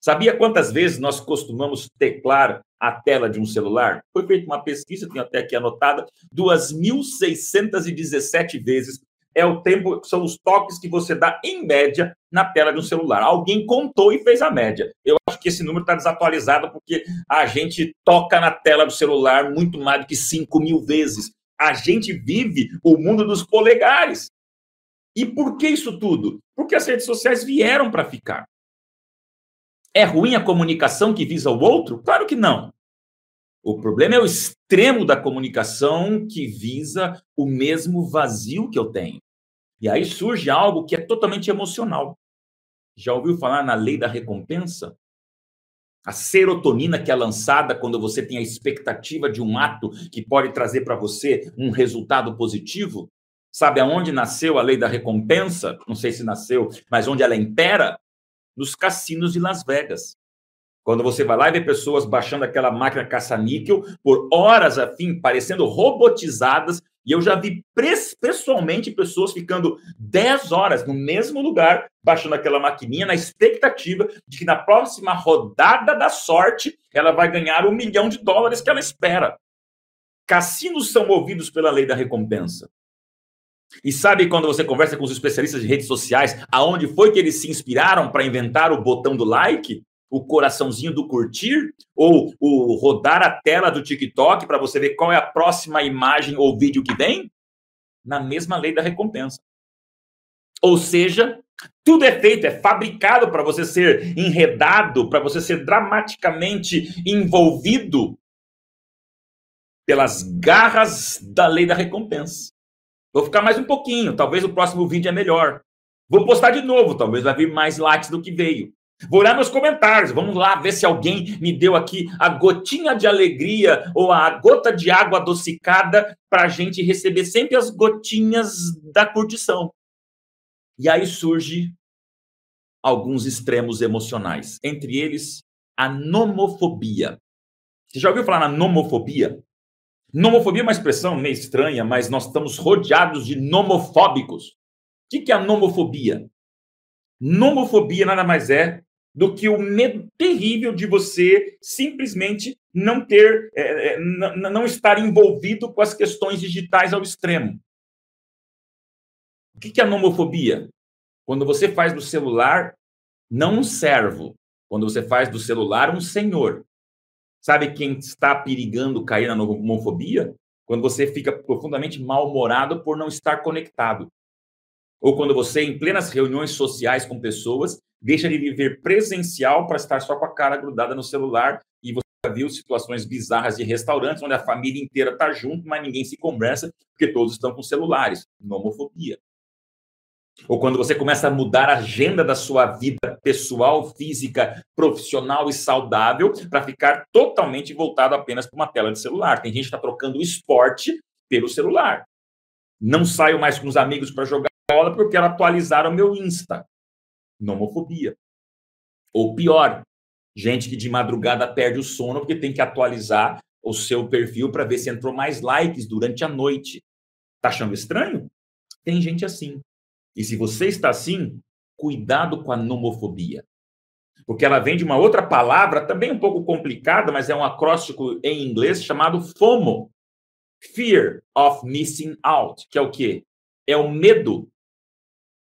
Sabia quantas vezes nós costumamos teclar a tela de um celular? Foi feita uma pesquisa, tenho até aqui anotada, 2.617 vezes é o tempo, são os toques que você dá em média na tela de um celular. Alguém contou e fez a média. Eu acho que esse número está desatualizado porque a gente toca na tela do celular muito mais do que 5 mil vezes. A gente vive o mundo dos polegares. E por que isso tudo? Porque as redes sociais vieram para ficar. É ruim a comunicação que visa o outro? Claro que não. O problema é o extremo da comunicação que visa o mesmo vazio que eu tenho. E aí surge algo que é totalmente emocional. Já ouviu falar na lei da recompensa? A serotonina que é lançada quando você tem a expectativa de um ato que pode trazer para você um resultado positivo. Sabe aonde nasceu a lei da recompensa? Não sei se nasceu, mas onde ela impera? Nos cassinos de Las Vegas. Quando você vai lá e vê pessoas baixando aquela máquina caça-níquel por horas a fim, parecendo robotizadas, e eu já vi pessoalmente pessoas ficando 10 horas no mesmo lugar, baixando aquela maquininha, na expectativa de que na próxima rodada da sorte ela vai ganhar um milhão de dólares que ela espera. Cassinos são movidos pela lei da recompensa. E sabe quando você conversa com os especialistas de redes sociais, aonde foi que eles se inspiraram para inventar o botão do like? o coraçãozinho do curtir ou o rodar a tela do TikTok para você ver qual é a próxima imagem ou vídeo que vem? Na mesma lei da recompensa. Ou seja, tudo é feito, é fabricado para você ser enredado, para você ser dramaticamente envolvido pelas garras da lei da recompensa. Vou ficar mais um pouquinho, talvez o próximo vídeo é melhor. Vou postar de novo, talvez vai vir mais likes do que veio. Vou olhar meus comentários, vamos lá ver se alguém me deu aqui a gotinha de alegria ou a gota de água adocicada para a gente receber sempre as gotinhas da curtição. E aí surge alguns extremos emocionais, entre eles a nomofobia. Você já ouviu falar na nomofobia? Nomofobia é uma expressão meio estranha, mas nós estamos rodeados de nomofóbicos. O que é a nomofobia? Nomofobia nada mais é do que o medo terrível de você simplesmente não ter, é, é não estar envolvido com as questões digitais ao extremo. O que é a nomofobia? Quando você faz do celular não um servo, quando você faz do celular um senhor. Sabe quem está perigando cair na nomofobia? Quando você fica profundamente mal-humorado por não estar conectado. Ou quando você, em plenas reuniões sociais com pessoas, deixa de viver presencial para estar só com a cara grudada no celular e você viu situações bizarras de restaurantes onde a família inteira está junto, mas ninguém se conversa porque todos estão com celulares. Nomofobia. Ou quando você começa a mudar a agenda da sua vida pessoal, física, profissional e saudável para ficar totalmente voltado apenas para uma tela de celular. Tem gente que está trocando o esporte pelo celular. Não saio mais com os amigos para jogar bola porque eu quero atualizar o meu Insta. Nomofobia. Ou pior, gente que de madrugada perde o sono porque tem que atualizar o seu perfil para ver se entrou mais likes durante a noite. Tá achando estranho? Tem gente assim. E se você está assim, cuidado com a nomofobia. Porque ela vem de uma outra palavra, também um pouco complicada, mas é um acróstico em inglês chamado FOMO. Fear of missing out, que é o quê? É o medo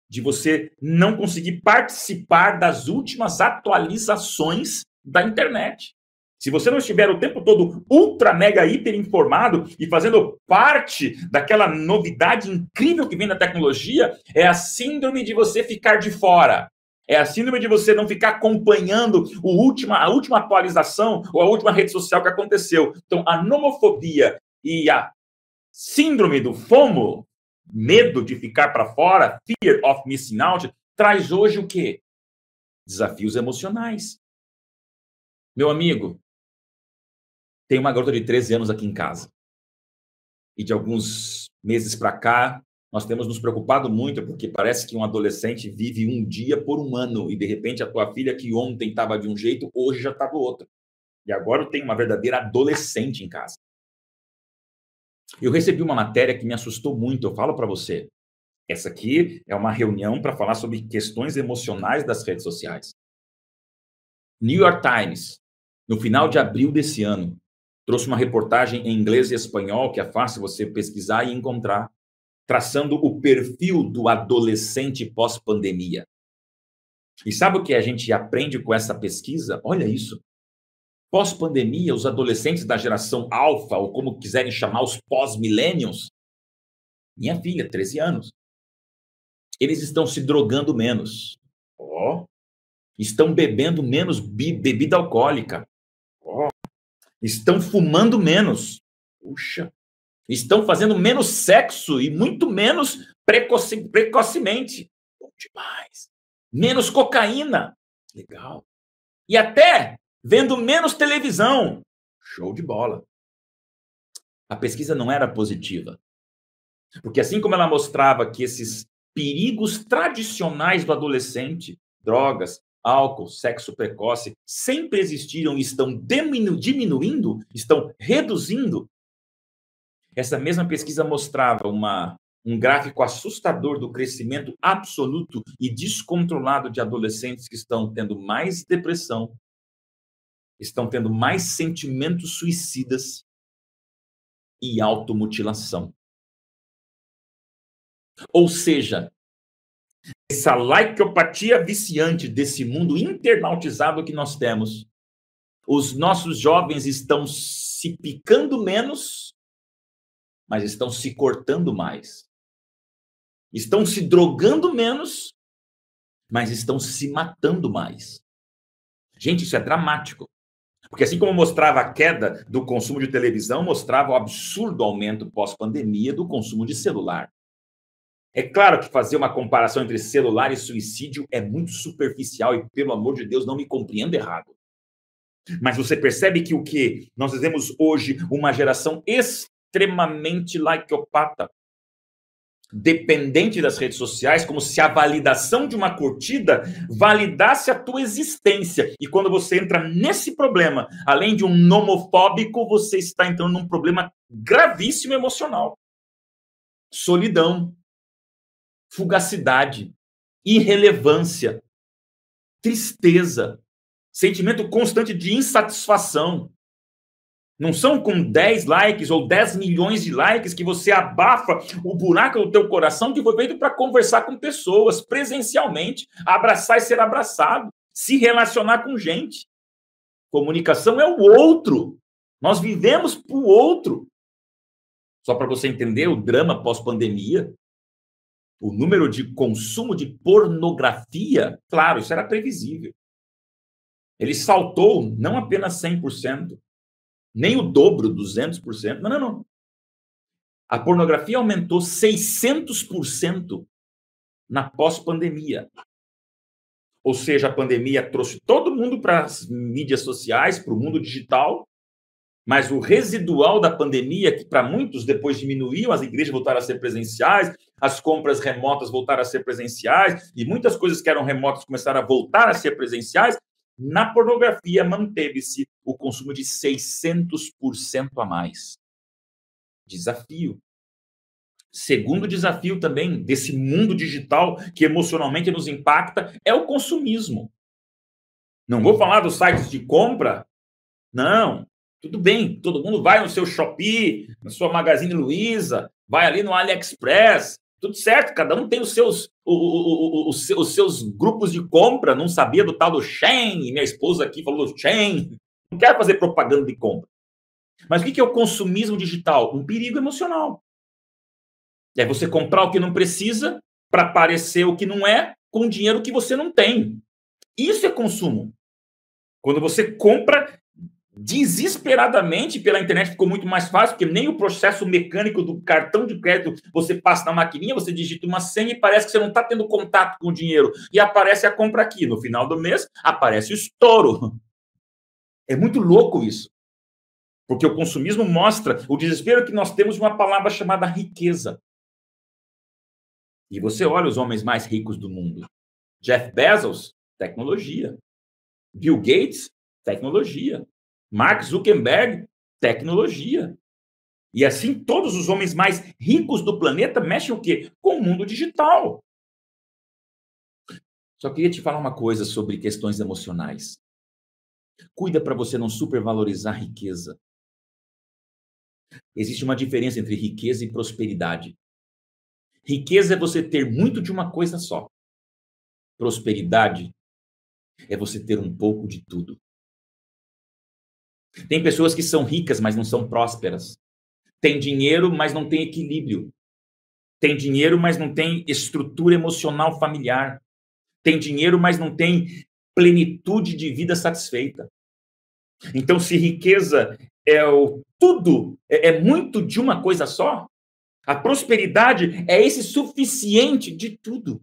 de você não conseguir participar das últimas atualizações da internet. Se você não estiver o tempo todo ultra, mega, hiper informado e fazendo parte daquela novidade incrível que vem da tecnologia, é a síndrome de você ficar de fora. É a síndrome de você não ficar acompanhando o última, a última atualização ou a última rede social que aconteceu. Então, a nomofobia e a síndrome do FOMO, medo de ficar para fora, fear of missing out, traz hoje o quê? Desafios emocionais. Meu amigo, tem uma garota de 13 anos aqui em casa. E de alguns meses para cá, nós temos nos preocupado muito, porque parece que um adolescente vive um dia por um ano, e de repente a tua filha, que ontem estava de um jeito, hoje já está do outro. E agora eu tenho uma verdadeira adolescente em casa. Eu recebi uma matéria que me assustou muito, eu falo para você. Essa aqui é uma reunião para falar sobre questões emocionais das redes sociais. New York Times, no final de abril desse ano, trouxe uma reportagem em inglês e espanhol, que é fácil você pesquisar e encontrar, traçando o perfil do adolescente pós-pandemia. E sabe o que a gente aprende com essa pesquisa? Olha isso. Pós-pandemia, os adolescentes da geração alfa, ou como quiserem chamar os pós-millennials, minha filha, 13 anos, eles estão se drogando menos. Ó. Oh. Estão bebendo menos bebida alcoólica estão fumando menos. Puxa. Estão fazendo menos sexo e muito menos precoce, precocemente. Bom demais. Menos cocaína. Legal. E até vendo menos televisão. Show de bola. A pesquisa não era positiva. Porque assim como ela mostrava que esses perigos tradicionais do adolescente, drogas, álcool, sexo precoce, sempre existiram e estão diminu diminuindo, estão reduzindo. Essa mesma pesquisa mostrava uma, um gráfico assustador do crescimento absoluto e descontrolado de adolescentes que estão tendo mais depressão, estão tendo mais sentimentos suicidas e automutilação. Ou seja, essa laicopatia viciante desse mundo internautizado que nós temos, os nossos jovens estão se picando menos, mas estão se cortando mais. Estão se drogando menos, mas estão se matando mais. Gente, isso é dramático. Porque assim como mostrava a queda do consumo de televisão, mostrava o absurdo aumento pós-pandemia do consumo de celular. É claro que fazer uma comparação entre celular e suicídio é muito superficial e, pelo amor de Deus, não me compreenda errado. Mas você percebe que o que nós vivemos hoje uma geração extremamente likeopata, dependente das redes sociais, como se a validação de uma curtida validasse a tua existência. E quando você entra nesse problema, além de um nomofóbico, você está entrando num problema gravíssimo emocional. Solidão, fugacidade, irrelevância. tristeza, sentimento constante de insatisfação. Não são com 10 likes ou 10 milhões de likes que você abafa o buraco do teu coração que foi feito para conversar com pessoas presencialmente, abraçar e ser abraçado, se relacionar com gente. Comunicação é o outro. Nós vivemos para o outro. Só para você entender o drama pós-pandemia, o número de consumo de pornografia, claro, isso era previsível. Ele saltou não apenas 100%, nem o dobro, 200%. Não, não, não. A pornografia aumentou 600% na pós-pandemia. Ou seja, a pandemia trouxe todo mundo para as mídias sociais, para o mundo digital, mas o residual da pandemia, que para muitos depois diminuiu, as igrejas voltaram a ser presenciais, as compras remotas voltaram a ser presenciais, e muitas coisas que eram remotas começaram a voltar a ser presenciais, na pornografia, manteve-se o consumo de 600% a mais. Desafio. Segundo desafio também desse mundo digital que emocionalmente nos impacta é o consumismo. Não vou falar dos sites de compra. Não, tudo bem, todo mundo vai no seu Shopee, na sua Magazine Luiza, vai ali no AliExpress, tudo certo, cada um tem os seus, o, o, o, os seus grupos de compra, não sabia do tal do Shen, minha esposa aqui falou do Shen, não quero fazer propaganda de compra. Mas o que é o consumismo digital? Um perigo emocional. É você comprar o que não precisa para parecer o que não é com dinheiro que você não tem. Isso é consumo. Quando você compra desesperadamente pela internet ficou muito mais fácil, porque nem o processo mecânico do cartão de crédito você passa na maquininha, você digita uma senha e parece que você não está tendo contato com o dinheiro. E aparece a compra aqui. No final do mês, aparece o estouro. É muito louco isso. Porque o consumismo mostra o desespero que nós temos de uma palavra chamada riqueza. E você olha os homens mais ricos do mundo. Jeff Bezos, tecnologia. Bill Gates, tecnologia. Mark Zuckerberg, tecnologia. E assim, todos os homens mais ricos do planeta mexem o quê? Com o mundo digital. Só queria te falar uma coisa sobre questões emocionais. Cuida para você não supervalorizar a riqueza. Existe uma diferença entre riqueza e prosperidade. Riqueza é você ter muito de uma coisa só. Prosperidade é você ter um pouco de tudo. Tem pessoas que são ricas, mas não são prósperas. Tem dinheiro, mas não tem equilíbrio. Tem dinheiro, mas não tem estrutura emocional familiar. Tem dinheiro, mas não tem plenitude de vida satisfeita. Então, se riqueza é o tudo, é, é muito de uma coisa só, a prosperidade é esse suficiente de tudo.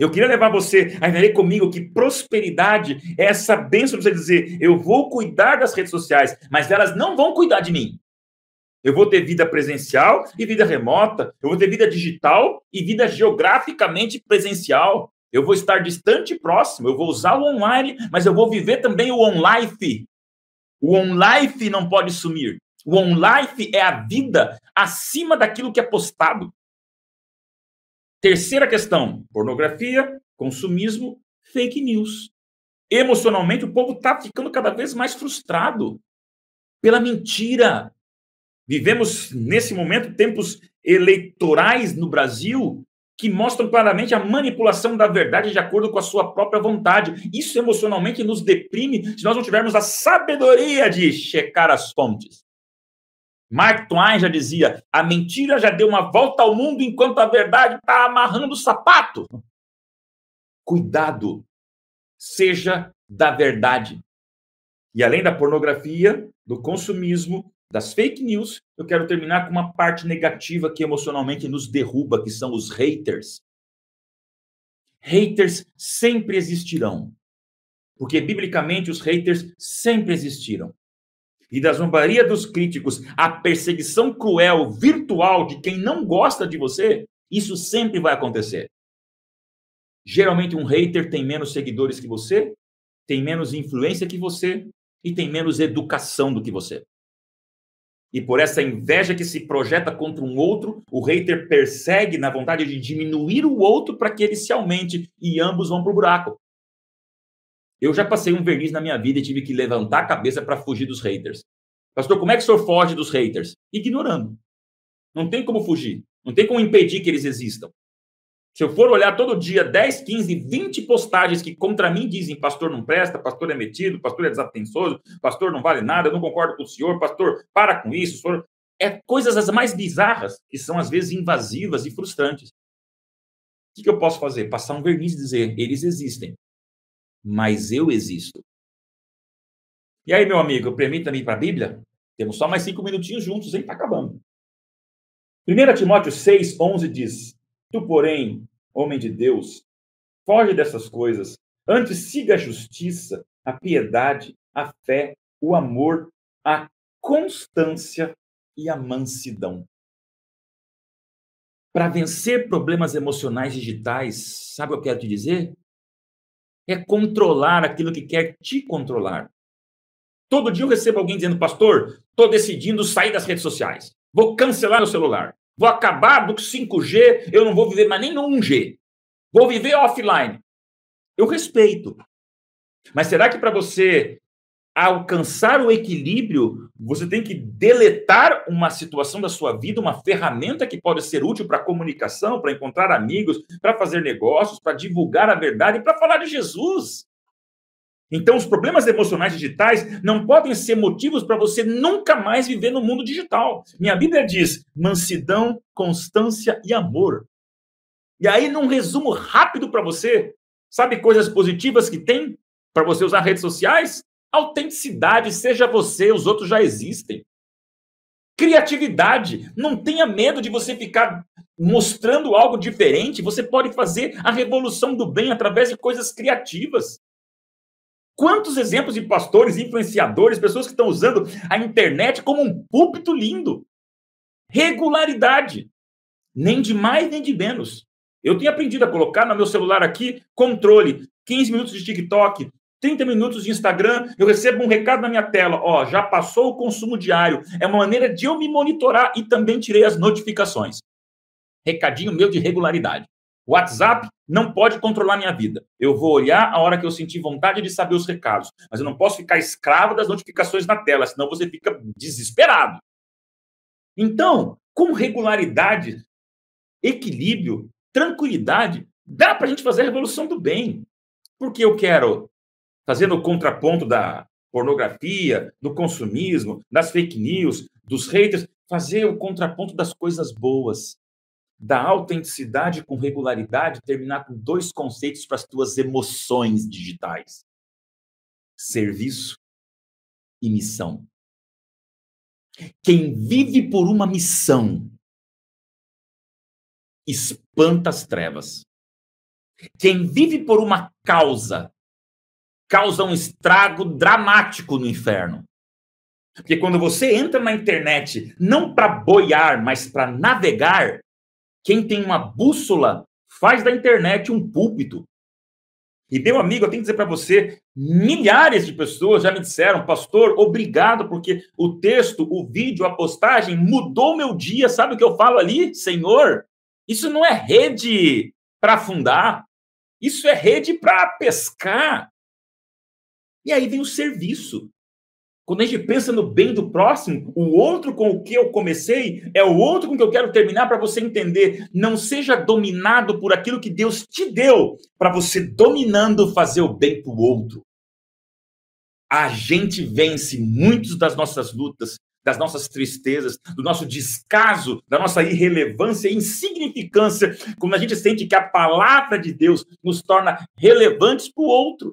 Eu queria levar você a entender comigo que prosperidade é essa bênção de você dizer: eu vou cuidar das redes sociais, mas elas não vão cuidar de mim. Eu vou ter vida presencial e vida remota. Eu vou ter vida digital e vida geograficamente presencial. Eu vou estar distante e próximo. Eu vou usar o online, mas eu vou viver também o on-life. O on-life não pode sumir. O on-life é a vida acima daquilo que é postado. Terceira questão: pornografia, consumismo, fake news. Emocionalmente, o povo está ficando cada vez mais frustrado pela mentira. Vivemos, nesse momento, tempos eleitorais no Brasil que mostram claramente a manipulação da verdade de acordo com a sua própria vontade. Isso emocionalmente nos deprime se nós não tivermos a sabedoria de checar as fontes. Mark Twain já dizia: a mentira já deu uma volta ao mundo enquanto a verdade está amarrando o sapato. Cuidado, seja da verdade. E além da pornografia, do consumismo, das fake news, eu quero terminar com uma parte negativa que emocionalmente nos derruba, que são os haters. Haters sempre existirão. Porque biblicamente os haters sempre existiram e da zombaria dos críticos, a perseguição cruel, virtual de quem não gosta de você, isso sempre vai acontecer. Geralmente, um hater tem menos seguidores que você, tem menos influência que você e tem menos educação do que você. E por essa inveja que se projeta contra um outro, o hater persegue na vontade de diminuir o outro para que ele se aumente e ambos vão para o buraco. Eu já passei um verniz na minha vida e tive que levantar a cabeça para fugir dos haters. Pastor, como é que o senhor foge dos haters? Ignorando. Não tem como fugir. Não tem como impedir que eles existam. Se eu for olhar todo dia 10, 15, 20 postagens que contra mim dizem pastor não presta, pastor é metido, pastor é desatensoso, pastor não vale nada, eu não concordo com o senhor, pastor, para com isso, senhor... é coisas as mais bizarras que são às vezes invasivas e frustrantes. O que eu posso fazer? Passar um verniz e dizer, eles existem, mas eu existo. E aí, meu amigo, permita-me ir para a Bíblia? Temos só mais cinco minutinhos juntos, hein? Está acabando. 1 Timóteo 6, 11 diz: Tu, porém, homem de Deus, foge dessas coisas. Antes siga a justiça, a piedade, a fé, o amor, a constância e a mansidão. Para vencer problemas emocionais digitais, sabe o que eu quero te dizer? É controlar aquilo que quer te controlar. Todo dia eu recebo alguém dizendo, pastor, estou decidindo sair das redes sociais. Vou cancelar o celular. Vou acabar do 5G, eu não vou viver mais nem no 1G. Vou viver offline. Eu respeito. Mas será que para você alcançar o equilíbrio, você tem que deletar uma situação da sua vida, uma ferramenta que pode ser útil para comunicação, para encontrar amigos, para fazer negócios, para divulgar a verdade para falar de Jesus? Então, os problemas emocionais digitais não podem ser motivos para você nunca mais viver no mundo digital. Minha Bíblia diz mansidão, constância e amor. E aí, num resumo rápido para você, sabe coisas positivas que tem para você usar redes sociais? Autenticidade, seja você, os outros já existem. Criatividade, não tenha medo de você ficar mostrando algo diferente. Você pode fazer a revolução do bem através de coisas criativas. Quantos exemplos de pastores, influenciadores, pessoas que estão usando a internet como um púlpito lindo? Regularidade. Nem de mais, nem de menos. Eu tenho aprendido a colocar no meu celular aqui controle. 15 minutos de TikTok, 30 minutos de Instagram, eu recebo um recado na minha tela. Ó, já passou o consumo diário. É uma maneira de eu me monitorar e também tirei as notificações. Recadinho meu de regularidade. WhatsApp não pode controlar minha vida. Eu vou olhar a hora que eu sentir vontade de saber os recados, mas eu não posso ficar escravo das notificações na tela, senão você fica desesperado. Então, com regularidade, equilíbrio, tranquilidade, dá para a gente fazer a revolução do bem. Porque eu quero, fazendo o contraponto da pornografia, do consumismo, das fake news, dos haters, fazer o contraponto das coisas boas da autenticidade com regularidade terminar com dois conceitos para as tuas emoções digitais: serviço e missão. Quem vive por uma missão espanta as trevas. Quem vive por uma causa causa um estrago dramático no inferno. Porque quando você entra na internet não para boiar, mas para navegar, quem tem uma bússola faz da internet um púlpito. E, meu amigo, eu tenho que dizer para você: milhares de pessoas já me disseram, pastor, obrigado, porque o texto, o vídeo, a postagem mudou meu dia. Sabe o que eu falo ali? Senhor, isso não é rede para afundar, isso é rede para pescar. E aí vem o serviço. Quando a gente pensa no bem do próximo, o outro com o que eu comecei é o outro com que eu quero terminar para você entender. Não seja dominado por aquilo que Deus te deu, para você dominando fazer o bem para o outro. A gente vence muitas das nossas lutas, das nossas tristezas, do nosso descaso, da nossa irrelevância e insignificância, quando a gente sente que a palavra de Deus nos torna relevantes para o outro.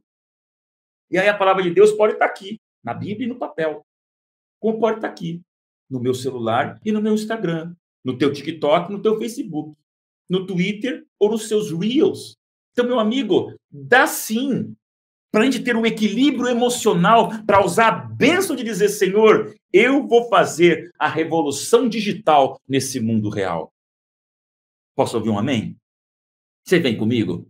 E aí a palavra de Deus pode estar aqui, na Bíblia e no papel. Como pode estar aqui, no meu celular e no meu Instagram, no teu TikTok, no teu Facebook, no Twitter ou nos seus Reels. Então, meu amigo, dá sim para a gente ter um equilíbrio emocional, para usar a bênção de dizer, Senhor, eu vou fazer a revolução digital nesse mundo real. Posso ouvir um amém? Você vem comigo?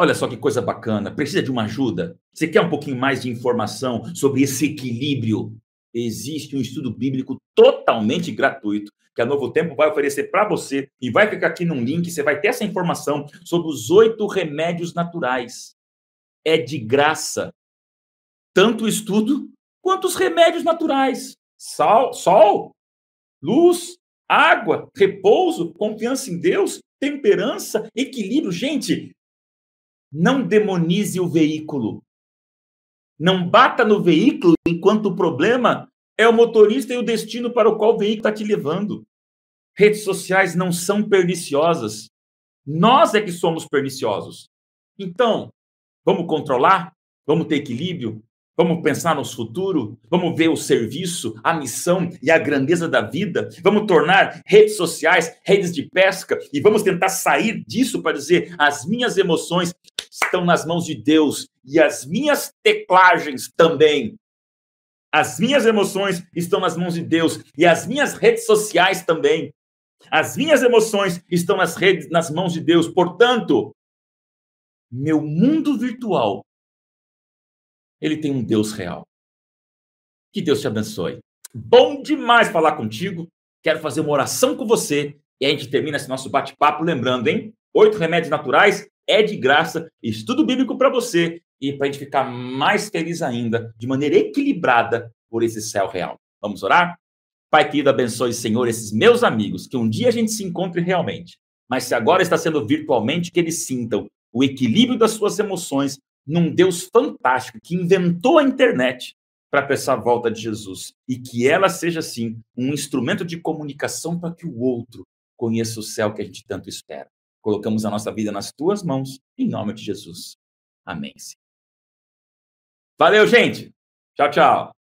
Olha só que coisa bacana. Precisa de uma ajuda? Você quer um pouquinho mais de informação sobre esse equilíbrio? Existe um estudo bíblico totalmente gratuito que a Novo Tempo vai oferecer para você e vai ficar aqui num link. Você vai ter essa informação sobre os oito remédios naturais é de graça. Tanto o estudo quanto os remédios naturais. Sol, sol, luz, água, repouso, confiança em Deus, temperança, equilíbrio. Gente, não demonize o veículo. Não bata no veículo enquanto o problema é o motorista e o destino para o qual o veículo está te levando. Redes sociais não são perniciosas. Nós é que somos perniciosos. Então, vamos controlar? Vamos ter equilíbrio? Vamos pensar no futuro? Vamos ver o serviço, a missão e a grandeza da vida? Vamos tornar redes sociais redes de pesca e vamos tentar sair disso para dizer: as minhas emoções estão nas mãos de Deus e as minhas teclagens também. As minhas emoções estão nas mãos de Deus e as minhas redes sociais também. As minhas emoções estão nas redes, nas mãos de Deus. Portanto, meu mundo virtual ele tem um Deus real. Que Deus te abençoe. Bom demais falar contigo. Quero fazer uma oração com você e a gente termina esse nosso bate-papo lembrando, hein? Oito remédios naturais é de graça, estudo bíblico para você e para a gente ficar mais feliz ainda, de maneira equilibrada por esse céu real. Vamos orar? Pai querido, abençoe, Senhor, esses meus amigos, que um dia a gente se encontre realmente, mas se agora está sendo virtualmente, que eles sintam o equilíbrio das suas emoções num Deus fantástico que inventou a internet para pensar a volta de Jesus e que ela seja, assim, um instrumento de comunicação para que o outro conheça o céu que a gente tanto espera. Colocamos a nossa vida nas tuas mãos, em nome de Jesus. Amém. Valeu, gente. Tchau, tchau.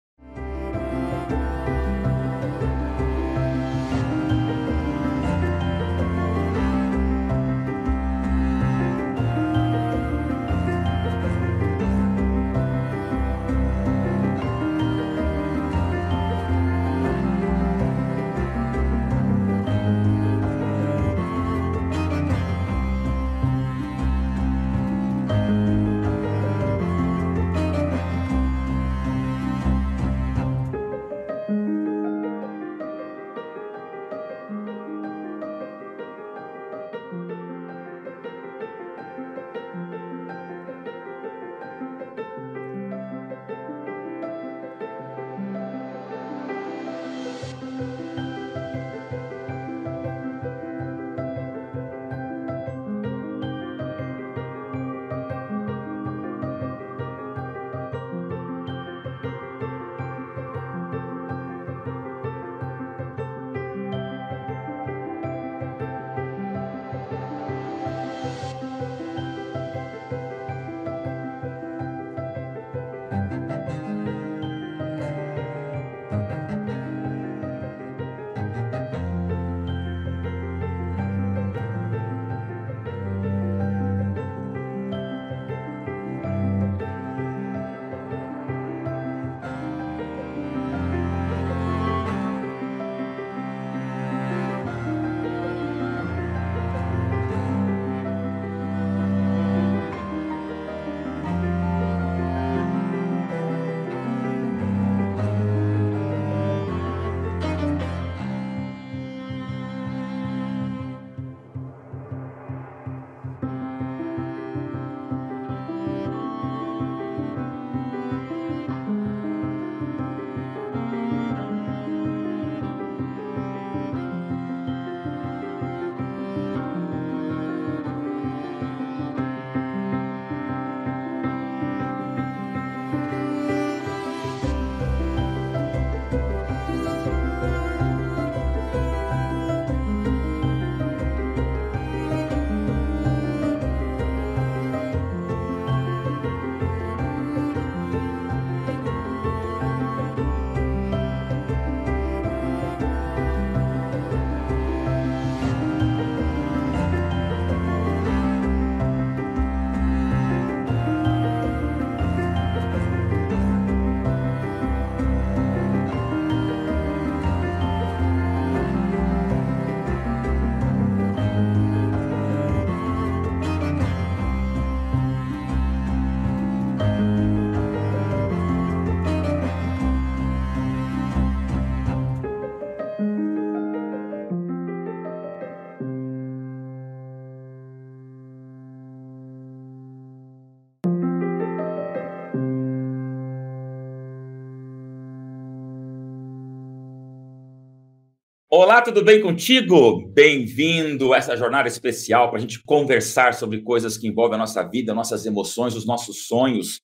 Olá, tudo bem contigo? Bem-vindo a essa jornada especial para a gente conversar sobre coisas que envolvem a nossa vida, nossas emoções, os nossos sonhos.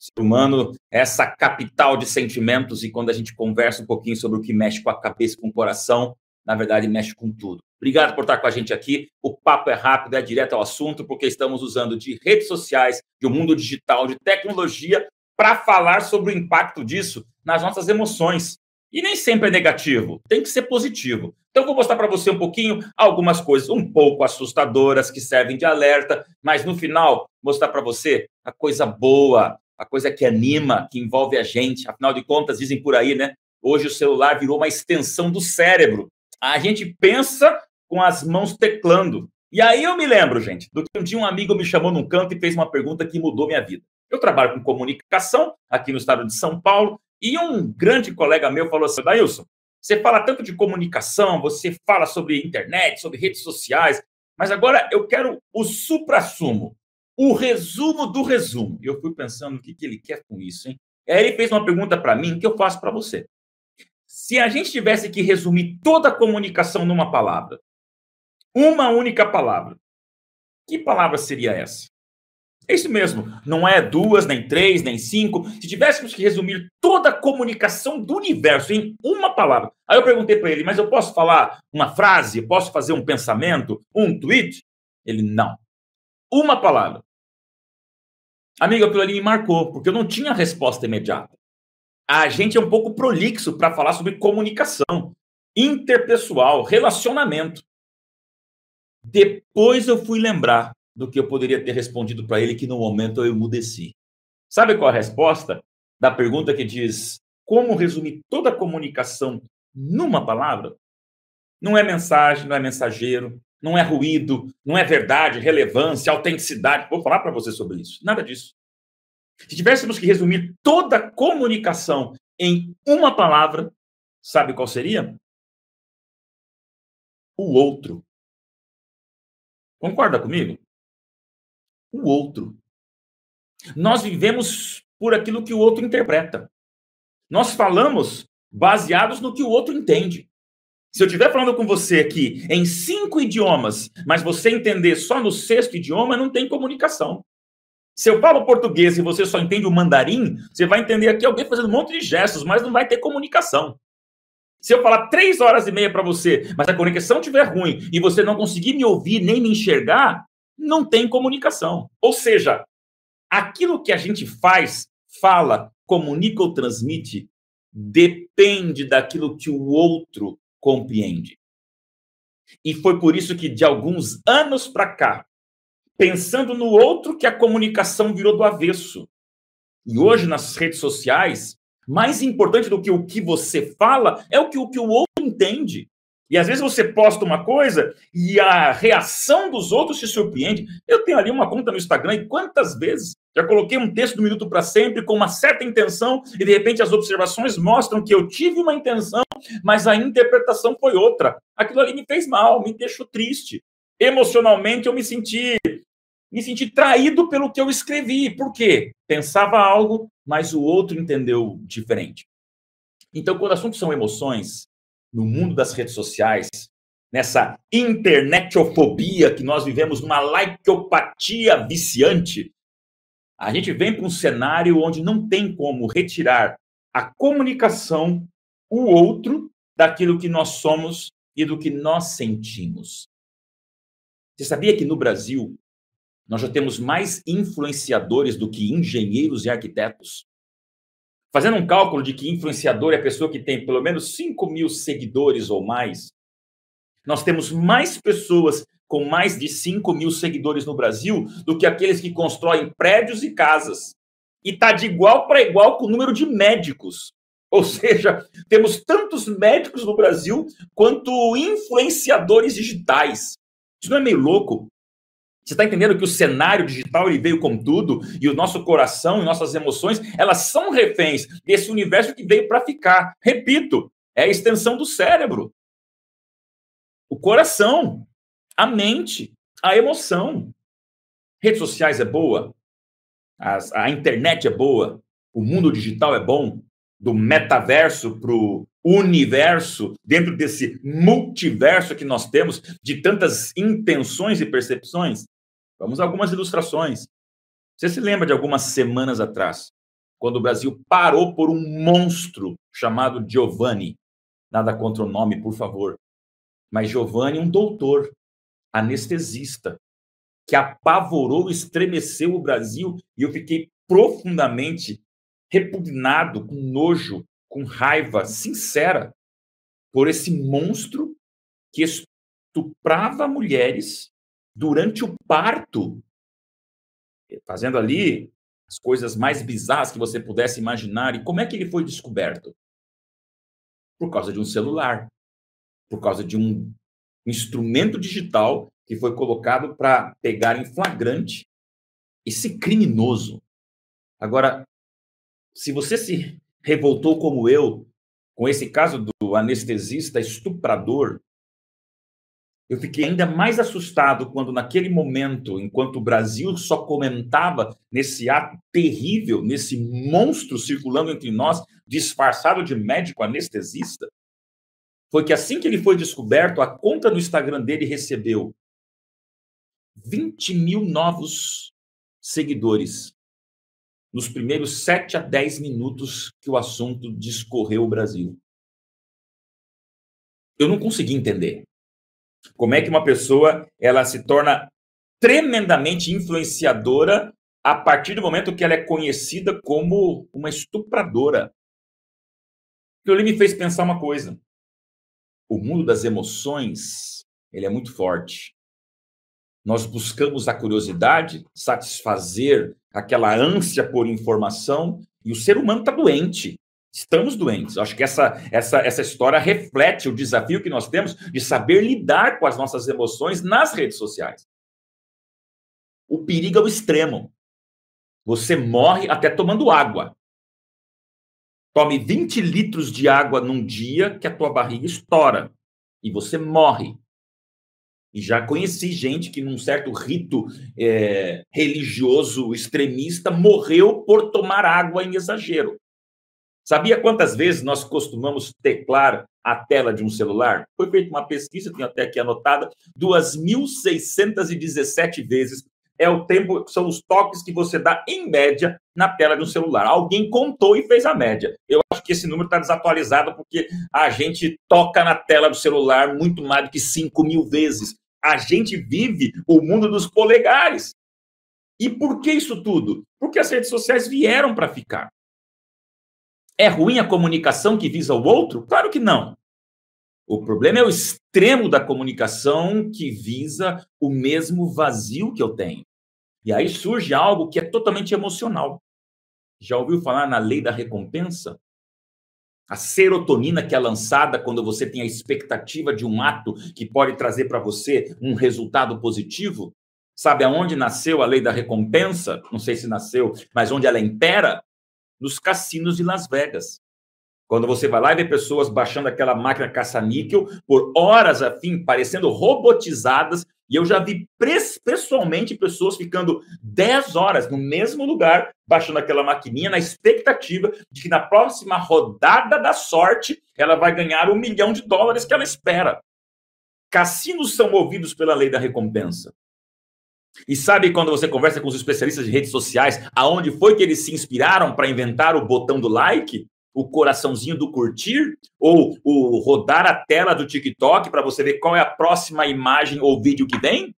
O ser humano é essa capital de sentimentos e quando a gente conversa um pouquinho sobre o que mexe com a cabeça com o coração, na verdade mexe com tudo. Obrigado por estar com a gente aqui. O papo é rápido, é direto ao assunto, porque estamos usando de redes sociais, de um mundo digital, de tecnologia, para falar sobre o impacto disso nas nossas emoções. E nem sempre é negativo, tem que ser positivo. Então, vou mostrar para você um pouquinho algumas coisas um pouco assustadoras que servem de alerta, mas no final, mostrar para você a coisa boa, a coisa que anima, que envolve a gente. Afinal de contas, dizem por aí, né? Hoje o celular virou uma extensão do cérebro. A gente pensa com as mãos teclando. E aí eu me lembro, gente, do que um dia um amigo me chamou num canto e fez uma pergunta que mudou minha vida. Eu trabalho com comunicação aqui no estado de São Paulo e um grande colega meu falou assim: Dailson, você fala tanto de comunicação, você fala sobre internet, sobre redes sociais, mas agora eu quero o supra-sumo, o resumo do resumo. Eu fui pensando o que, que ele quer com isso, hein? Aí ele fez uma pergunta para mim que eu faço para você. Se a gente tivesse que resumir toda a comunicação numa palavra, uma única palavra, que palavra seria essa? É isso mesmo, não é duas, nem três, nem cinco. Se tivéssemos que resumir toda a comunicação do universo em uma palavra. Aí eu perguntei para ele, mas eu posso falar uma frase? Posso fazer um pensamento? Um tweet? Ele, não. Uma palavra. Amigo, aquilo ali me marcou, porque eu não tinha resposta imediata. A gente é um pouco prolixo para falar sobre comunicação interpessoal, relacionamento. Depois eu fui lembrar do que eu poderia ter respondido para ele que no momento eu emudeci. Sabe qual a resposta da pergunta que diz como resumir toda a comunicação numa palavra? Não é mensagem, não é mensageiro, não é ruído, não é verdade, relevância, autenticidade. Vou falar para você sobre isso. Nada disso. Se tivéssemos que resumir toda a comunicação em uma palavra, sabe qual seria? O outro. Concorda comigo? O outro. Nós vivemos por aquilo que o outro interpreta. Nós falamos baseados no que o outro entende. Se eu estiver falando com você aqui em cinco idiomas, mas você entender só no sexto idioma, não tem comunicação. Se eu falo português e você só entende o mandarim, você vai entender aqui alguém fazendo um monte de gestos, mas não vai ter comunicação. Se eu falar três horas e meia para você, mas a conexão estiver ruim e você não conseguir me ouvir nem me enxergar, não tem comunicação. Ou seja, aquilo que a gente faz, fala, comunica ou transmite depende daquilo que o outro compreende. E foi por isso que, de alguns anos para cá, pensando no outro, que a comunicação virou do avesso. E hoje, nas redes sociais, mais importante do que o que você fala é o que o, que o outro entende. E às vezes você posta uma coisa e a reação dos outros te surpreende. Eu tenho ali uma conta no Instagram e quantas vezes já coloquei um texto do Minuto para Sempre com uma certa intenção e de repente as observações mostram que eu tive uma intenção, mas a interpretação foi outra. Aquilo ali me fez mal, me deixou triste. Emocionalmente eu me senti me senti traído pelo que eu escrevi. Por quê? Pensava algo, mas o outro entendeu diferente. Então, quando o assunto são emoções, no mundo das redes sociais, nessa internetofobia que nós vivemos, numa likeopatia viciante, a gente vem para um cenário onde não tem como retirar a comunicação, o outro, daquilo que nós somos e do que nós sentimos. Você sabia que no Brasil nós já temos mais influenciadores do que engenheiros e arquitetos? Fazendo um cálculo de que influenciador é a pessoa que tem pelo menos 5 mil seguidores ou mais, nós temos mais pessoas com mais de 5 mil seguidores no Brasil do que aqueles que constroem prédios e casas. E está de igual para igual com o número de médicos. Ou seja, temos tantos médicos no Brasil quanto influenciadores digitais. Isso não é meio louco? Você está entendendo que o cenário digital ele veio com tudo e o nosso coração e nossas emoções elas são reféns desse universo que veio para ficar. Repito, é a extensão do cérebro, o coração, a mente, a emoção. Redes sociais é boa, As, a internet é boa, o mundo digital é bom, do metaverso para o universo, dentro desse multiverso que nós temos, de tantas intenções e percepções? Vamos a algumas ilustrações. Você se lembra de algumas semanas atrás, quando o Brasil parou por um monstro chamado Giovanni? Nada contra o nome, por favor. Mas Giovanni, um doutor, anestesista, que apavorou, estremeceu o Brasil, e eu fiquei profundamente repugnado, com nojo, com raiva sincera por esse monstro que estuprava mulheres durante o parto, fazendo ali as coisas mais bizarras que você pudesse imaginar. E como é que ele foi descoberto? Por causa de um celular, por causa de um instrumento digital que foi colocado para pegar em flagrante esse criminoso. Agora, se você se revoltou como eu com esse caso do anestesista estuprador, eu fiquei ainda mais assustado quando, naquele momento, enquanto o Brasil só comentava nesse ato terrível, nesse monstro circulando entre nós, disfarçado de médico anestesista, foi que assim que ele foi descoberto, a conta no Instagram dele recebeu 20 mil novos seguidores nos primeiros 7 a 10 minutos que o assunto discorreu o Brasil. Eu não consegui entender. Como é que uma pessoa ela se torna tremendamente influenciadora a partir do momento que ela é conhecida como uma estupradora? Aquilo ali me fez pensar uma coisa. O mundo das emoções, ele é muito forte. Nós buscamos a curiosidade, satisfazer aquela ânsia por informação, e o ser humano está doente. Estamos doentes. Acho que essa, essa, essa história reflete o desafio que nós temos de saber lidar com as nossas emoções nas redes sociais. O perigo é o extremo. Você morre até tomando água. Tome 20 litros de água num dia que a tua barriga estoura e você morre. E já conheci gente que, num certo rito é, religioso extremista, morreu por tomar água em exagero. Sabia quantas vezes nós costumamos teclar a tela de um celular? Foi feita uma pesquisa, tenho até aqui anotada, 2.617 vezes é o tempo, são os toques que você dá em média na tela de um celular. Alguém contou e fez a média. Eu acho que esse número está desatualizado porque a gente toca na tela do celular muito mais do que 5 mil vezes. A gente vive o mundo dos polegares. E por que isso tudo? Porque as redes sociais vieram para ficar. É ruim a comunicação que visa o outro? Claro que não. O problema é o extremo da comunicação que visa o mesmo vazio que eu tenho. E aí surge algo que é totalmente emocional. Já ouviu falar na lei da recompensa? A serotonina que é lançada quando você tem a expectativa de um ato que pode trazer para você um resultado positivo. Sabe aonde nasceu a lei da recompensa? Não sei se nasceu, mas onde ela impera? Nos cassinos de Las Vegas. Quando você vai lá e vê pessoas baixando aquela máquina caça-níquel por horas a fim, parecendo robotizadas, e eu já vi pessoalmente pessoas ficando 10 horas no mesmo lugar, baixando aquela maquininha, na expectativa de que na próxima rodada da sorte ela vai ganhar um milhão de dólares que ela espera. Cassinos são movidos pela lei da recompensa. E sabe quando você conversa com os especialistas de redes sociais, aonde foi que eles se inspiraram para inventar o botão do like? o coraçãozinho do curtir ou o rodar a tela do TikTok para você ver qual é a próxima imagem ou vídeo que vem?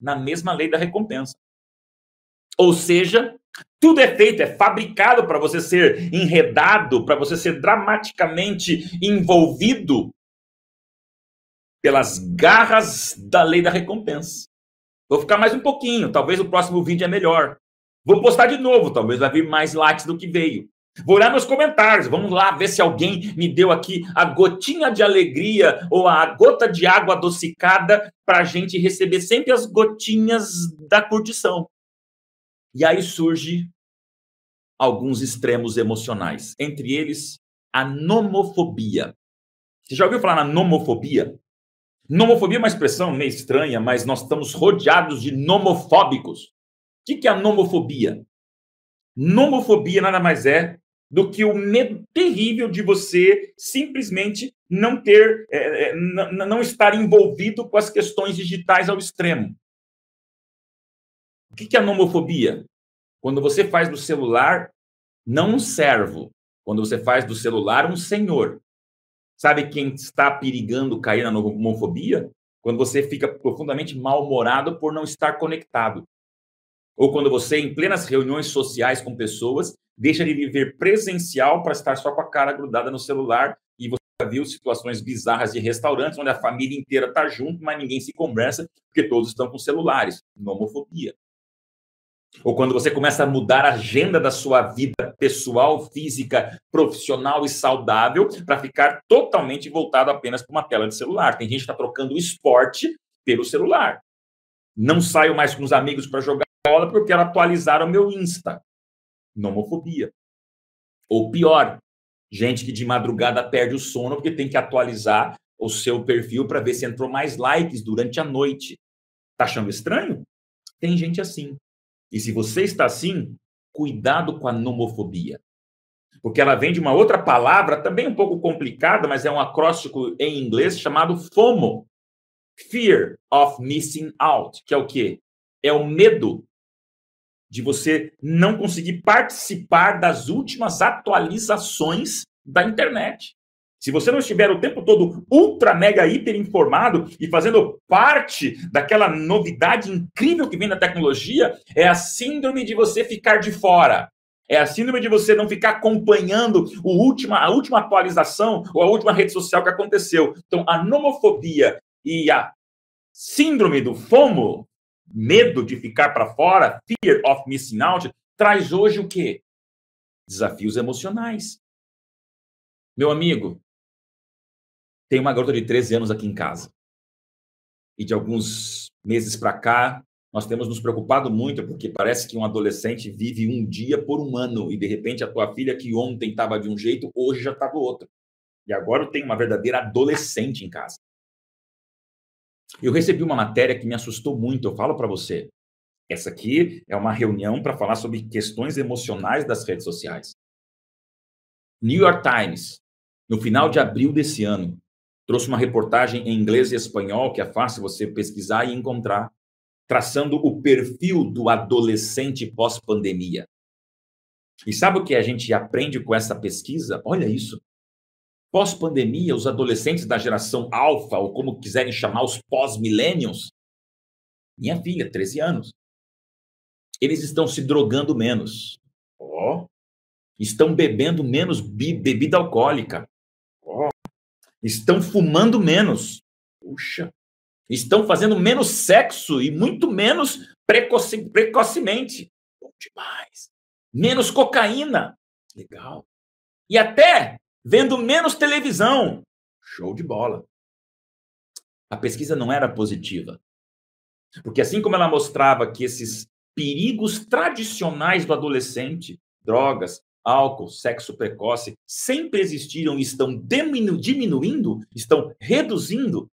Na mesma lei da recompensa. Ou seja, tudo é feito, é fabricado para você ser enredado, para você ser dramaticamente envolvido pelas garras da lei da recompensa. Vou ficar mais um pouquinho, talvez o próximo vídeo é melhor. Vou postar de novo, talvez vai vir mais likes do que veio. Vou olhar nos comentários, vamos lá ver se alguém me deu aqui a gotinha de alegria ou a gota de água adocicada para a gente receber sempre as gotinhas da curtição. E aí surge alguns extremos emocionais, entre eles a nomofobia. Você já ouviu falar na nomofobia? Nomofobia é uma expressão meio estranha, mas nós estamos rodeados de nomofóbicos. O que é a nomofobia? Nomofobia nada mais é do que o medo terrível de você simplesmente não ter, é, é não estar envolvido com as questões digitais ao extremo. O que é a nomofobia? Quando você faz do celular não um servo, quando você faz do celular um senhor. Sabe quem está perigando cair na nomofobia? Quando você fica profundamente mal-humorado por não estar conectado. Ou quando você, em plenas reuniões sociais com pessoas, deixa de viver presencial para estar só com a cara grudada no celular e você viu situações bizarras de restaurantes onde a família inteira está junto, mas ninguém se conversa porque todos estão com celulares. Nomofobia. Ou quando você começa a mudar a agenda da sua vida pessoal, física, profissional e saudável para ficar totalmente voltado apenas para uma tela de celular. Tem gente que está trocando o esporte pelo celular. Não saio mais com os amigos para jogar bola porque quero atualizar o meu Insta. Nomofobia. Ou pior, gente que de madrugada perde o sono porque tem que atualizar o seu perfil para ver se entrou mais likes durante a noite. Tá achando estranho? Tem gente assim. E se você está assim, cuidado com a nomofobia. Porque ela vem de uma outra palavra, também um pouco complicada, mas é um acróstico em inglês chamado FOMO. Fear of missing out, que é o quê? É o medo de você não conseguir participar das últimas atualizações da internet. Se você não estiver o tempo todo ultra, mega, hiper informado e fazendo parte daquela novidade incrível que vem da tecnologia, é a síndrome de você ficar de fora. É a síndrome de você não ficar acompanhando o última, a última atualização ou a última rede social que aconteceu. Então, a nomofobia e a síndrome do FOMO, medo de ficar para fora, fear of missing out, traz hoje o quê? Desafios emocionais. Meu amigo, tem uma garota de 13 anos aqui em casa. E de alguns meses para cá, nós temos nos preocupado muito, porque parece que um adolescente vive um dia por um ano, e de repente a tua filha, que ontem estava de um jeito, hoje já está do outro. E agora eu tenho uma verdadeira adolescente em casa. Eu recebi uma matéria que me assustou muito, eu falo para você. Essa aqui é uma reunião para falar sobre questões emocionais das redes sociais. New York Times, no final de abril desse ano, Trouxe uma reportagem em inglês e espanhol, que é fácil você pesquisar e encontrar, traçando o perfil do adolescente pós-pandemia. E sabe o que a gente aprende com essa pesquisa? Olha isso. Pós-pandemia, os adolescentes da geração alfa, ou como quiserem chamar os pós-millennials, minha filha, 13 anos, eles estão se drogando menos. Ó, oh, estão bebendo menos bebida alcoólica estão fumando menos. Puxa. Estão fazendo menos sexo e muito menos precoce, precocemente. Bom demais. Menos cocaína. Legal. E até vendo menos televisão. Show de bola. A pesquisa não era positiva. Porque assim como ela mostrava que esses perigos tradicionais do adolescente, drogas, álcool, sexo precoce sempre existiram e estão diminu diminuindo, estão reduzindo.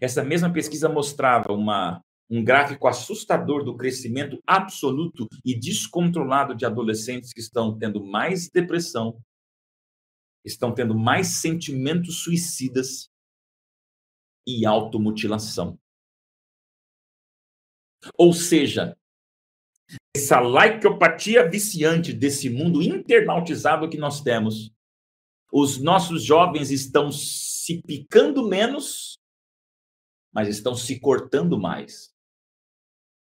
Essa mesma pesquisa mostrava uma, um gráfico assustador do crescimento absoluto e descontrolado de adolescentes que estão tendo mais depressão, estão tendo mais sentimentos suicidas e automutilação. Ou seja, essa laicopatia viciante desse mundo internautizado que nós temos. Os nossos jovens estão se picando menos, mas estão se cortando mais.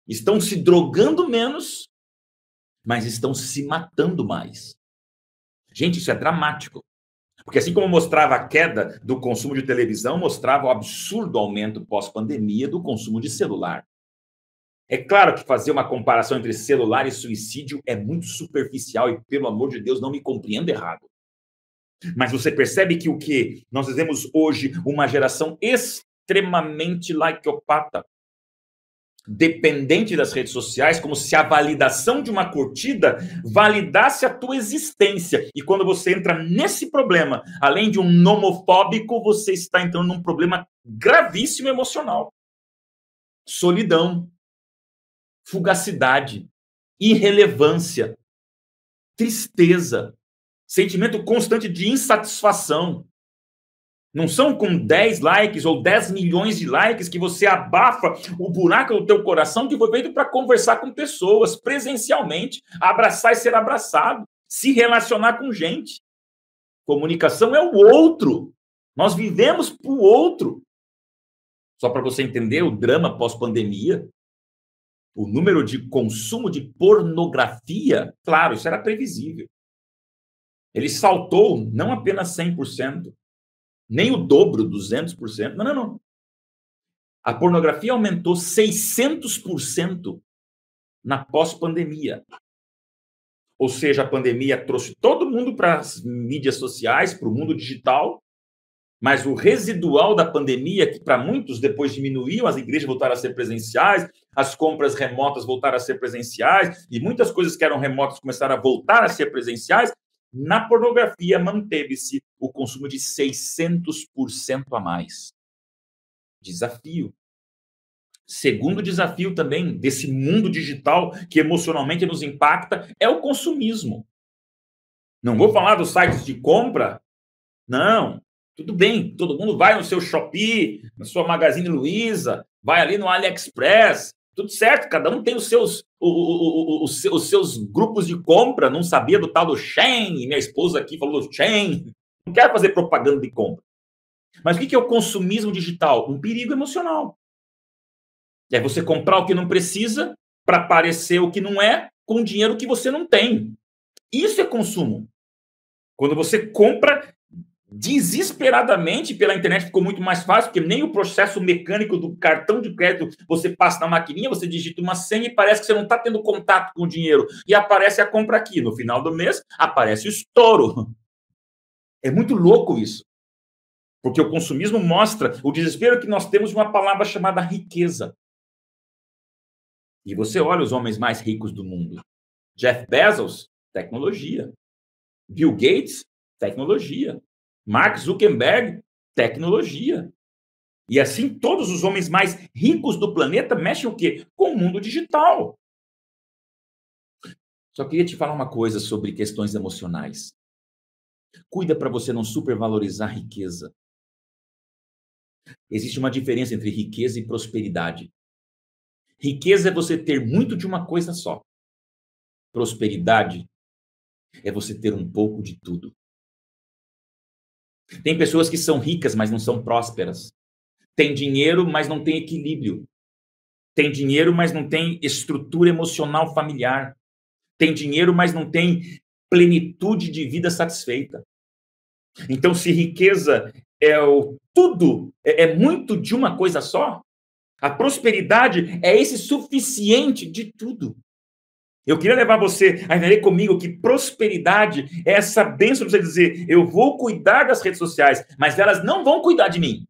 Estão se drogando menos, mas estão se matando mais. Gente, isso é dramático. Porque assim como mostrava a queda do consumo de televisão, mostrava o absurdo aumento pós-pandemia do consumo de celular. É claro que fazer uma comparação entre celular e suicídio é muito superficial e, pelo amor de Deus, não me compreenda errado. Mas você percebe que o que nós vivemos hoje uma geração extremamente likeopata, dependente das redes sociais, como se a validação de uma curtida validasse a tua existência. E quando você entra nesse problema, além de um nomofóbico, você está entrando num problema gravíssimo emocional. Solidão, fugacidade, irrelevância. tristeza, sentimento constante de insatisfação. Não são com 10 likes ou 10 milhões de likes que você abafa o buraco do teu coração que foi feito para conversar com pessoas presencialmente, abraçar e ser abraçado, se relacionar com gente. Comunicação é o outro. Nós vivemos para o outro. Só para você entender o drama pós-pandemia, o número de consumo de pornografia, claro, isso era previsível. Ele saltou não apenas 100%, nem o dobro, 200%. Não, não, não. A pornografia aumentou 600% na pós-pandemia. Ou seja, a pandemia trouxe todo mundo para as mídias sociais, para o mundo digital, mas o residual da pandemia, que para muitos depois diminuiu, as igrejas voltaram a ser presenciais, as compras remotas voltaram a ser presenciais, e muitas coisas que eram remotas começaram a voltar a ser presenciais, na pornografia, manteve-se o consumo de 600% a mais. Desafio. Segundo desafio também desse mundo digital que emocionalmente nos impacta é o consumismo. Não vou falar dos sites de compra. Não, tudo bem, todo mundo vai no seu Shopee, na sua Magazine Luiza, vai ali no AliExpress, tudo certo, cada um tem os seus, o, o, o, os seus grupos de compra, não sabia do tal do Chain, minha esposa aqui falou do Chain, não quero fazer propaganda de compra. Mas o que é o consumismo digital? Um perigo emocional. É você comprar o que não precisa para parecer o que não é com dinheiro que você não tem. Isso é consumo. Quando você compra desesperadamente pela internet ficou muito mais fácil, porque nem o processo mecânico do cartão de crédito você passa na maquininha, você digita uma senha e parece que você não está tendo contato com o dinheiro. E aparece a compra aqui. No final do mês, aparece o estouro. É muito louco isso. Porque o consumismo mostra o desespero que nós temos uma palavra chamada riqueza. E você olha os homens mais ricos do mundo. Jeff Bezos, tecnologia. Bill Gates, tecnologia. Mark Zuckerberg, tecnologia. E assim, todos os homens mais ricos do planeta mexem o quê? Com o mundo digital. Só queria te falar uma coisa sobre questões emocionais. Cuida para você não supervalorizar a riqueza. Existe uma diferença entre riqueza e prosperidade. Riqueza é você ter muito de uma coisa só. Prosperidade é você ter um pouco de tudo. Tem pessoas que são ricas, mas não são prósperas. Tem dinheiro, mas não tem equilíbrio. Tem dinheiro, mas não tem estrutura emocional familiar. Tem dinheiro, mas não tem plenitude de vida satisfeita. Então, se riqueza é o tudo, é, é muito de uma coisa só, a prosperidade é esse suficiente de tudo. Eu queria levar você a entender comigo que prosperidade é essa bênção para você dizer: eu vou cuidar das redes sociais, mas elas não vão cuidar de mim.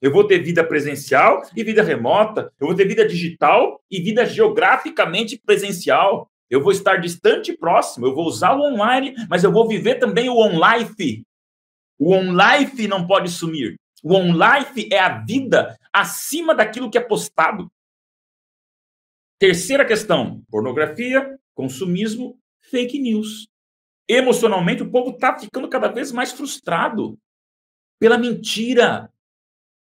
Eu vou ter vida presencial e vida remota. Eu vou ter vida digital e vida geograficamente presencial. Eu vou estar distante e próximo. Eu vou usar o online, mas eu vou viver também o on-life. O on-life não pode sumir. O on-life é a vida acima daquilo que é postado. Terceira questão: pornografia, consumismo, fake news. Emocionalmente, o povo está ficando cada vez mais frustrado pela mentira.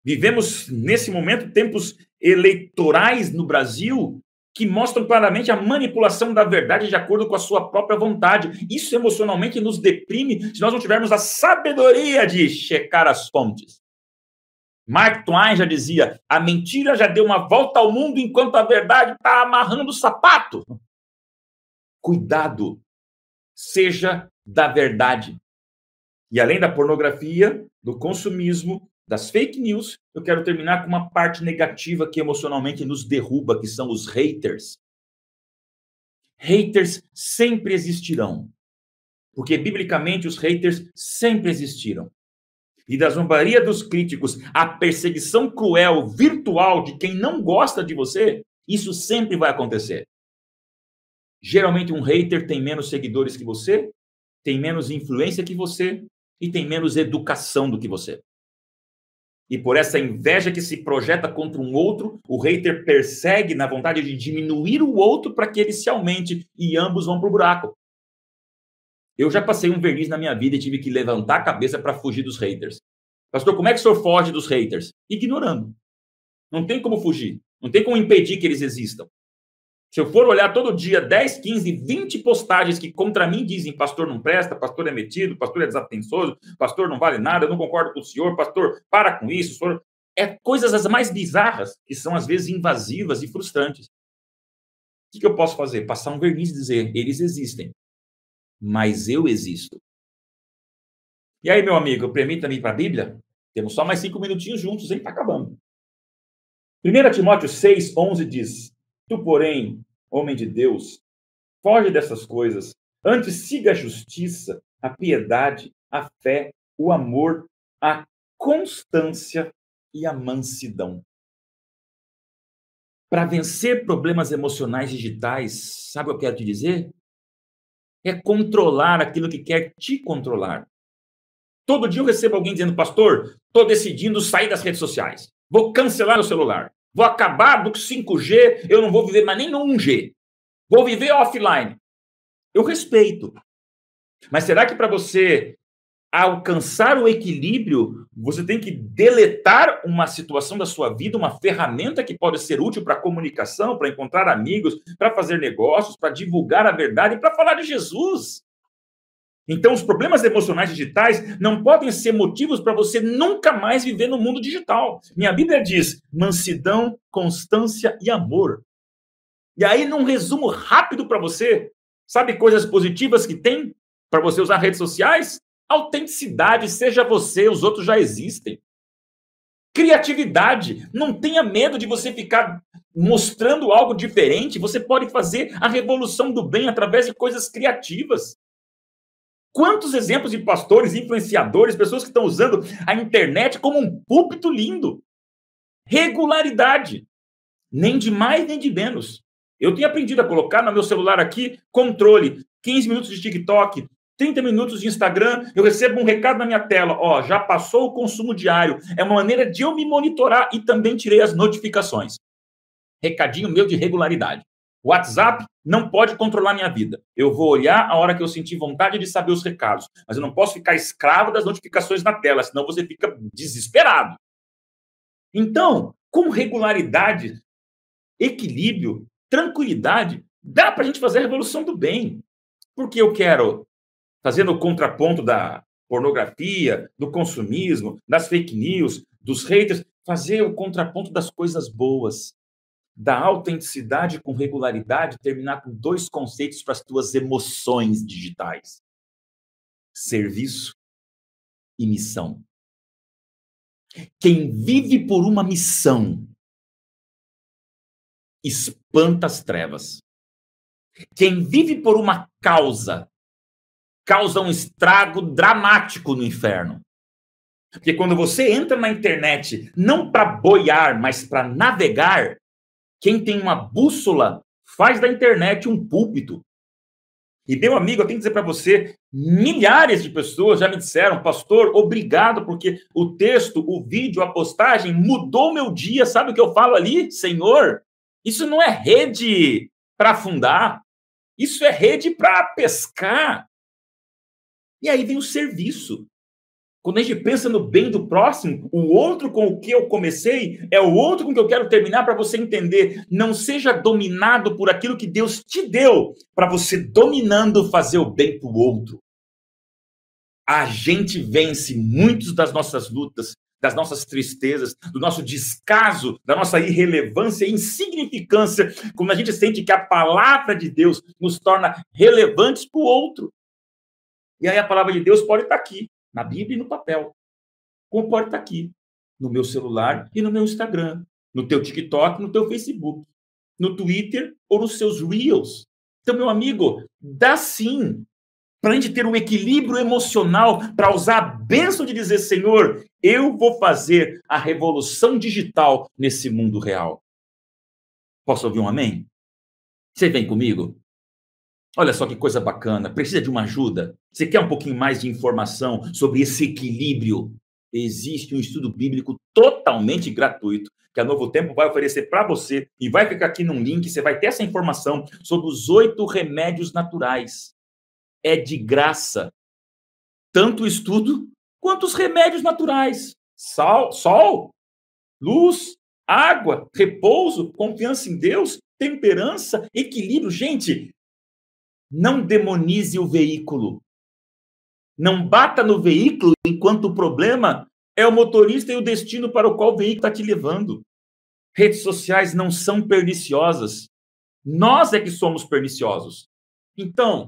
Vivemos, nesse momento, tempos eleitorais no Brasil que mostram claramente a manipulação da verdade de acordo com a sua própria vontade. Isso emocionalmente nos deprime se nós não tivermos a sabedoria de checar as fontes. Mark Twain já dizia: a mentira já deu uma volta ao mundo enquanto a verdade está amarrando o sapato. Cuidado, seja da verdade. E além da pornografia, do consumismo, das fake news, eu quero terminar com uma parte negativa que emocionalmente nos derruba, que são os haters. Haters sempre existirão. Porque biblicamente os haters sempre existiram e da zombaria dos críticos, a perseguição cruel, virtual de quem não gosta de você, isso sempre vai acontecer. Geralmente, um hater tem menos seguidores que você, tem menos influência que você e tem menos educação do que você. E por essa inveja que se projeta contra um outro, o hater persegue na vontade de diminuir o outro para que ele se aumente e ambos vão para o buraco. Eu já passei um verniz na minha vida e tive que levantar a cabeça para fugir dos haters. Pastor, como é que o senhor foge dos haters? Ignorando. Não tem como fugir. Não tem como impedir que eles existam. Se eu for olhar todo dia 10, 15, 20 postagens que contra mim dizem pastor não presta, pastor é metido, pastor é desatensoso, pastor não vale nada, eu não concordo com o senhor, pastor, para com isso, senhor... é coisas as mais bizarras que são às vezes invasivas e frustrantes. O que eu posso fazer? Passar um verniz e dizer, eles existem, mas eu existo. E aí, meu amigo, permita-me ir para a Bíblia? Temos só mais cinco minutinhos juntos, hein? Está acabando. 1 Timóteo 6, 11 diz: Tu, porém, homem de Deus, foge dessas coisas. Antes siga a justiça, a piedade, a fé, o amor, a constância e a mansidão. Para vencer problemas emocionais digitais, sabe o que eu quero te dizer? É controlar aquilo que quer te controlar. Todo dia eu recebo alguém dizendo, pastor, estou decidindo sair das redes sociais. Vou cancelar o celular. Vou acabar do 5G, eu não vou viver mais nem no 1G. Vou viver offline. Eu respeito. Mas será que para você alcançar o equilíbrio, você tem que deletar uma situação da sua vida, uma ferramenta que pode ser útil para comunicação, para encontrar amigos, para fazer negócios, para divulgar a verdade para falar de Jesus? Então, os problemas emocionais digitais não podem ser motivos para você nunca mais viver no mundo digital. Minha Bíblia diz mansidão, constância e amor. E aí, num resumo rápido para você, sabe coisas positivas que tem para você usar redes sociais? Autenticidade, seja você, os outros já existem. Criatividade, não tenha medo de você ficar mostrando algo diferente. Você pode fazer a revolução do bem através de coisas criativas. Quantos exemplos de pastores, influenciadores, pessoas que estão usando a internet como um púlpito lindo? Regularidade. Nem de mais nem de menos. Eu tenho aprendido a colocar no meu celular aqui controle. 15 minutos de TikTok, 30 minutos de Instagram, eu recebo um recado na minha tela. Ó, já passou o consumo diário. É uma maneira de eu me monitorar e também tirei as notificações. Recadinho meu de regularidade. WhatsApp não pode controlar minha vida. Eu vou olhar a hora que eu sentir vontade de saber os recados, mas eu não posso ficar escravo das notificações na tela, senão você fica desesperado. Então, com regularidade, equilíbrio, tranquilidade, dá para a gente fazer a revolução do bem. Porque eu quero, fazendo o contraponto da pornografia, do consumismo, das fake news, dos haters, fazer o contraponto das coisas boas da autenticidade com regularidade terminar com dois conceitos para as tuas emoções digitais: serviço e missão. Quem vive por uma missão espanta as trevas. Quem vive por uma causa causa um estrago dramático no inferno. Porque quando você entra na internet não para boiar, mas para navegar, quem tem uma bússola faz da internet um púlpito. E, meu amigo, eu tenho que dizer para você: milhares de pessoas já me disseram, pastor, obrigado, porque o texto, o vídeo, a postagem mudou meu dia. Sabe o que eu falo ali? Senhor, isso não é rede para afundar, isso é rede para pescar. E aí vem o serviço. Quando a gente pensa no bem do próximo, o outro com o que eu comecei é o outro com que eu quero terminar para você entender. Não seja dominado por aquilo que Deus te deu, para você dominando fazer o bem para o outro. A gente vence muitas das nossas lutas, das nossas tristezas, do nosso descaso, da nossa irrelevância e insignificância, quando a gente sente que a palavra de Deus nos torna relevantes para o outro. E aí a palavra de Deus pode estar aqui, na Bíblia e no papel. Como pode estar aqui, no meu celular e no meu Instagram, no teu TikTok, no teu Facebook, no Twitter ou nos seus Reels. Então, meu amigo, dá sim para a gente ter um equilíbrio emocional, para usar a bênção de dizer, Senhor, eu vou fazer a revolução digital nesse mundo real. Posso ouvir um amém? Você vem comigo? Olha só que coisa bacana. Precisa de uma ajuda? Você quer um pouquinho mais de informação sobre esse equilíbrio? Existe um estudo bíblico totalmente gratuito que a Novo Tempo vai oferecer para você e vai ficar aqui num link. Você vai ter essa informação sobre os oito remédios naturais é de graça. Tanto o estudo quanto os remédios naturais. Sol, sol, luz, água, repouso, confiança em Deus, temperança, equilíbrio. Gente, não demonize o veículo. Não bata no veículo enquanto o problema é o motorista e o destino para o qual o veículo está te levando. Redes sociais não são perniciosas. Nós é que somos perniciosos. Então,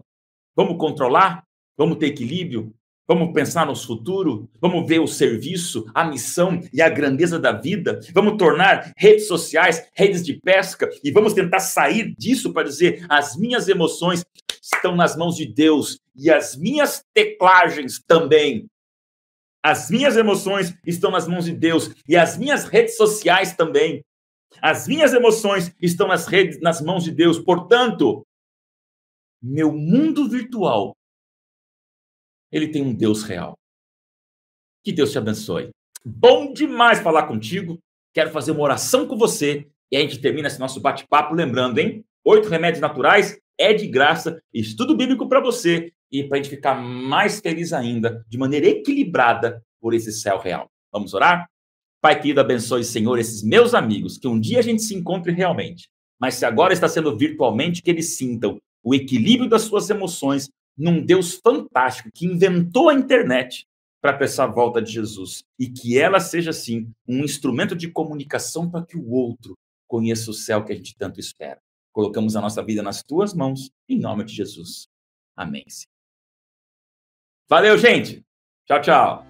vamos controlar? Vamos ter equilíbrio? Vamos pensar no futuro? Vamos ver o serviço, a missão e a grandeza da vida? Vamos tornar redes sociais redes de pesca e vamos tentar sair disso para dizer: as minhas emoções estão nas mãos de Deus e as minhas teclagens também. As minhas emoções estão nas mãos de Deus e as minhas redes sociais também. As minhas emoções estão nas redes, nas mãos de Deus. Portanto, meu mundo virtual ele tem um Deus real. Que Deus te abençoe. Bom demais falar contigo. Quero fazer uma oração com você e a gente termina esse nosso bate-papo lembrando, hein? Oito remédios naturais é de graça, estudo bíblico para você e para a gente ficar mais feliz ainda, de maneira equilibrada por esse céu real. Vamos orar? Pai querido, abençoe, Senhor, esses meus amigos, que um dia a gente se encontre realmente, mas se agora está sendo virtualmente, que eles sintam o equilíbrio das suas emoções num Deus fantástico que inventou a internet para essa volta de Jesus e que ela seja, assim, um instrumento de comunicação para que o outro conheça o céu que a gente tanto espera. Colocamos a nossa vida nas tuas mãos, em nome de Jesus. Amém. Valeu, gente. Tchau, tchau.